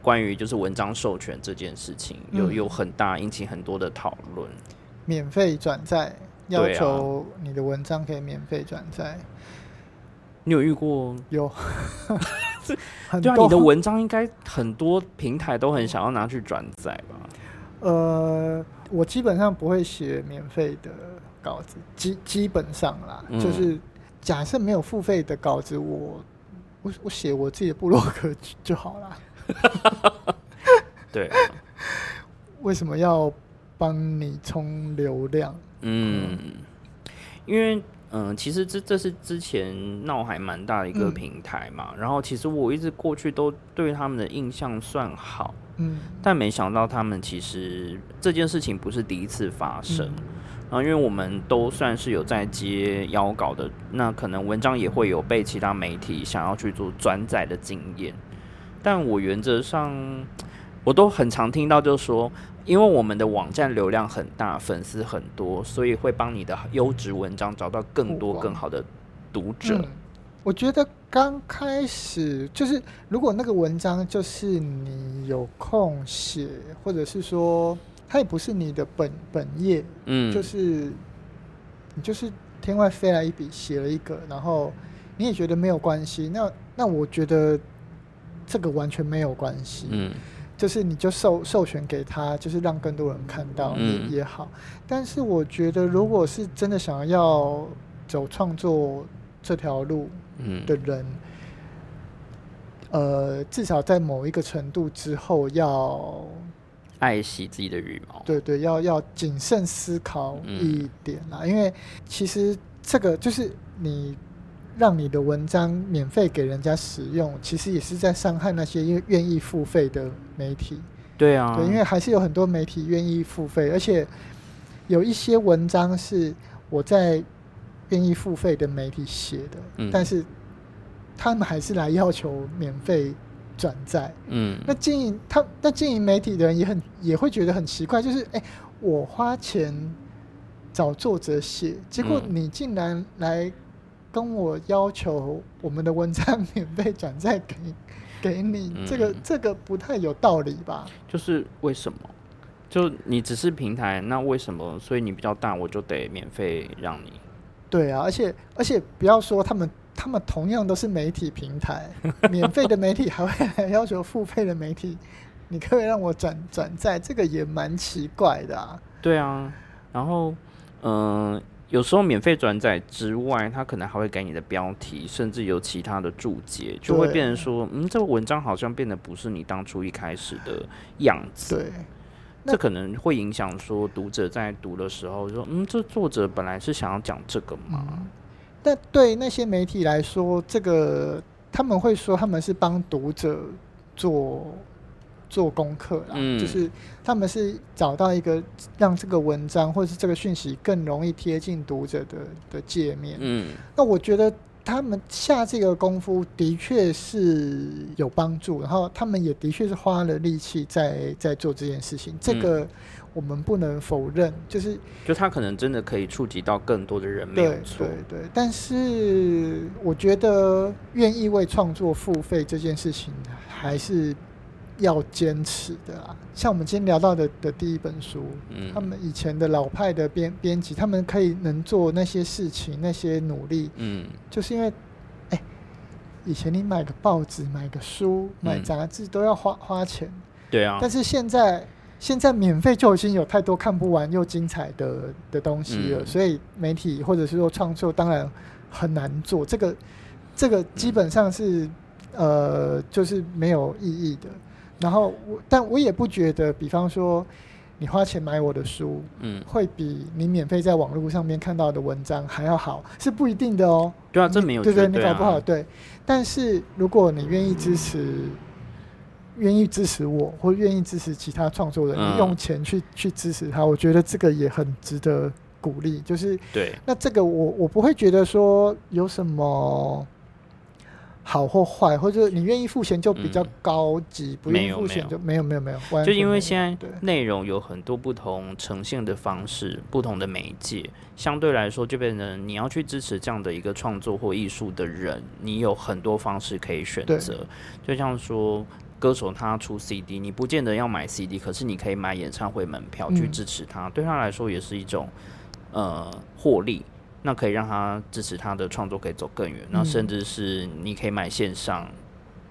关于就是文章授权这件事情有有很大引起很多的讨论。免费转载，要求你的文章可以免费转载。你有遇过？有。*laughs* 对啊，你的文章应该很多平台都很想要拿去转载吧？呃，我基本上不会写免费的稿子，基基本上啦，就是假设没有付费的稿子，我我我写我自己的部落格就好了。*laughs* 对，*laughs* 为什么要帮你充流量？嗯，因为嗯，其实这这是之前闹还蛮大的一个平台嘛，然后其实我一直过去都对他们的印象算好。嗯，但没想到他们其实这件事情不是第一次发生，然后因为我们都算是有在接邀稿的，那可能文章也会有被其他媒体想要去做转载的经验，但我原则上我都很常听到，就是说，因为我们的网站流量很大，粉丝很多，所以会帮你的优质文章找到更多更好的读者。我觉得刚开始就是，如果那个文章就是你有空写，或者是说它也不是你的本本业，嗯，就是你就是天外飞来一笔写了一个，然后你也觉得没有关系，那那我觉得这个完全没有关系，嗯，就是你就授授权给他，就是让更多人看到也也好。但是我觉得，如果是真的想要走创作这条路，的人，呃，至少在某一个程度之后，要爱惜自己的羽毛。对对，要要谨慎思考一点啦，因为其实这个就是你让你的文章免费给人家使用，其实也是在伤害那些愿愿意付费的媒体。对啊，对，因为还是有很多媒体愿意付费，而且有一些文章是我在。愿意付费的媒体写的，但是他们还是来要求免费转载。嗯，那经营他那经营媒体的人也很也会觉得很奇怪，就是哎，我花钱找作者写，结果你竟然来跟我要求我们的文章免费转载给给你，这个这个不太有道理吧？就是为什么？就你只是平台，那为什么？所以你比较大，我就得免费让你。对啊，而且而且不要说他们，他们同样都是媒体平台，*laughs* 免费的媒体还会来要求付费的媒体，你可以让我转转载，这个也蛮奇怪的啊。对啊，然后嗯，有时候免费转载之外，他可能还会给你的标题，甚至有其他的注解，就会变成说，嗯，这个文章好像变得不是你当初一开始的样子。对。这可能会影响说读者在读的时候说，嗯，这作者本来是想要讲这个吗？但对那些媒体来说，这个他们会说他们是帮读者做做功课啦，就是他们是找到一个让这个文章或者是这个讯息更容易贴近读者的的界面。嗯，那我觉得。他们下这个功夫的确是有帮助，然后他们也的确是花了力气在在做这件事情。这个我们不能否认，就是就他可能真的可以触及到更多的人，没有错。对对，但是我觉得愿意为创作付费这件事情还是要坚持的啊。像我们今天聊到的的第一本书，嗯，他们以前的老派的编编辑，他们可以能做那些事情，那些努力，嗯，就是因为，哎，以前你买个报纸、买个书、买杂志都要花花钱，对啊，但是现在。现在免费就已经有太多看不完又精彩的的东西了，所以媒体或者是说创作当然很难做。这个这个基本上是呃就是没有意义的。然后我但我也不觉得，比方说你花钱买我的书，嗯，会比你免费在网络上面看到的文章还要好，是不一定的哦。对啊，这没有对对，你搞不好对。但是如果你愿意支持。愿意支持我，或愿意支持其他创作人，用钱去去支持他，我觉得这个也很值得鼓励。就是对，那这个我我不会觉得说有什么好或坏，或者你愿意付钱就比较高级，不愿意付钱就没有没有没有。就因为现在内容有很多不同呈现的方式，不同的媒介，相对来说就变成你要去支持这样的一个创作或艺术的人，你有很多方式可以选择。就像说。歌手他出 CD，你不见得要买 CD，可是你可以买演唱会门票去支持他，对他来说也是一种呃获利。那可以让他支持他的创作可以走更远。那甚至是你可以买线上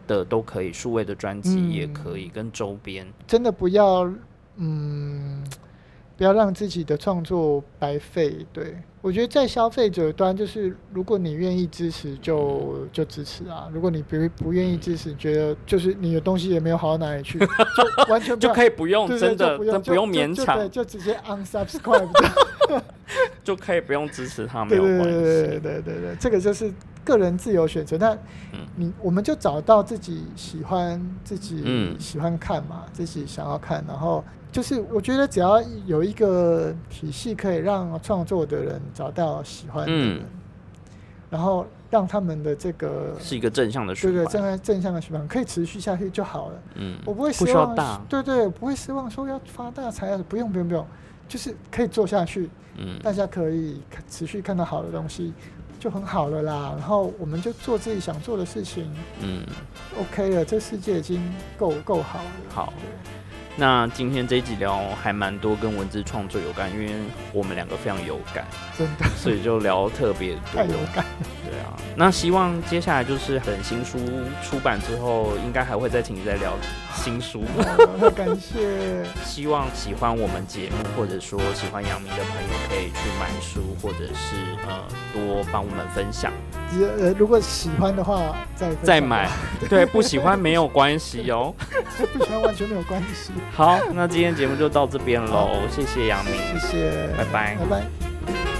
的都可以，数位的专辑也可以跟周边。真的不要嗯。不要让自己的创作白费。对我觉得在消费者端，就是如果你愿意支持，就就支持啊；如果你不不愿意支持，觉得就是你的东西也没有好到哪里去，*laughs* 就完全就可以不用，真的不用不用勉强，就直接 unsubscribe，*laughs* 就可以不用支持他，*laughs* 没有关系。对对对对对，这个就是个人自由选择。那你我们就找到自己喜欢、自己喜欢看嘛，自己想要看，然后。就是我觉得只要有一个体系可以让创作的人找到喜欢的人，然后让他们的这个是一个正向的循环，对对，正向正向的循环可以持续下去就好了。嗯，我不会失望，对对，不会失望说要发大财啊，不用不用不用，就是可以做下去。嗯，大家可以持续看到好的东西就很好了啦。然后我们就做自己想做的事情。嗯，OK 了，这世界已经够够好了。好。那今天这一集聊还蛮多跟文字创作有关，因为我们两个非常有感，真的，所以就聊特别多。太有感。对啊，那希望接下来就是等新书出版之后，应该还会再请你再聊新书。*laughs* 感谢。希望喜欢我们节目或者说喜欢杨明的朋友可以去买书，或者是呃多帮我们分享。呃，如果喜欢的话再再买，对，不喜欢没有关系 *laughs* 哦。不喜欢完全没有关系。好，那今天节目就到这边喽，谢谢杨明，谢谢，拜拜，拜拜。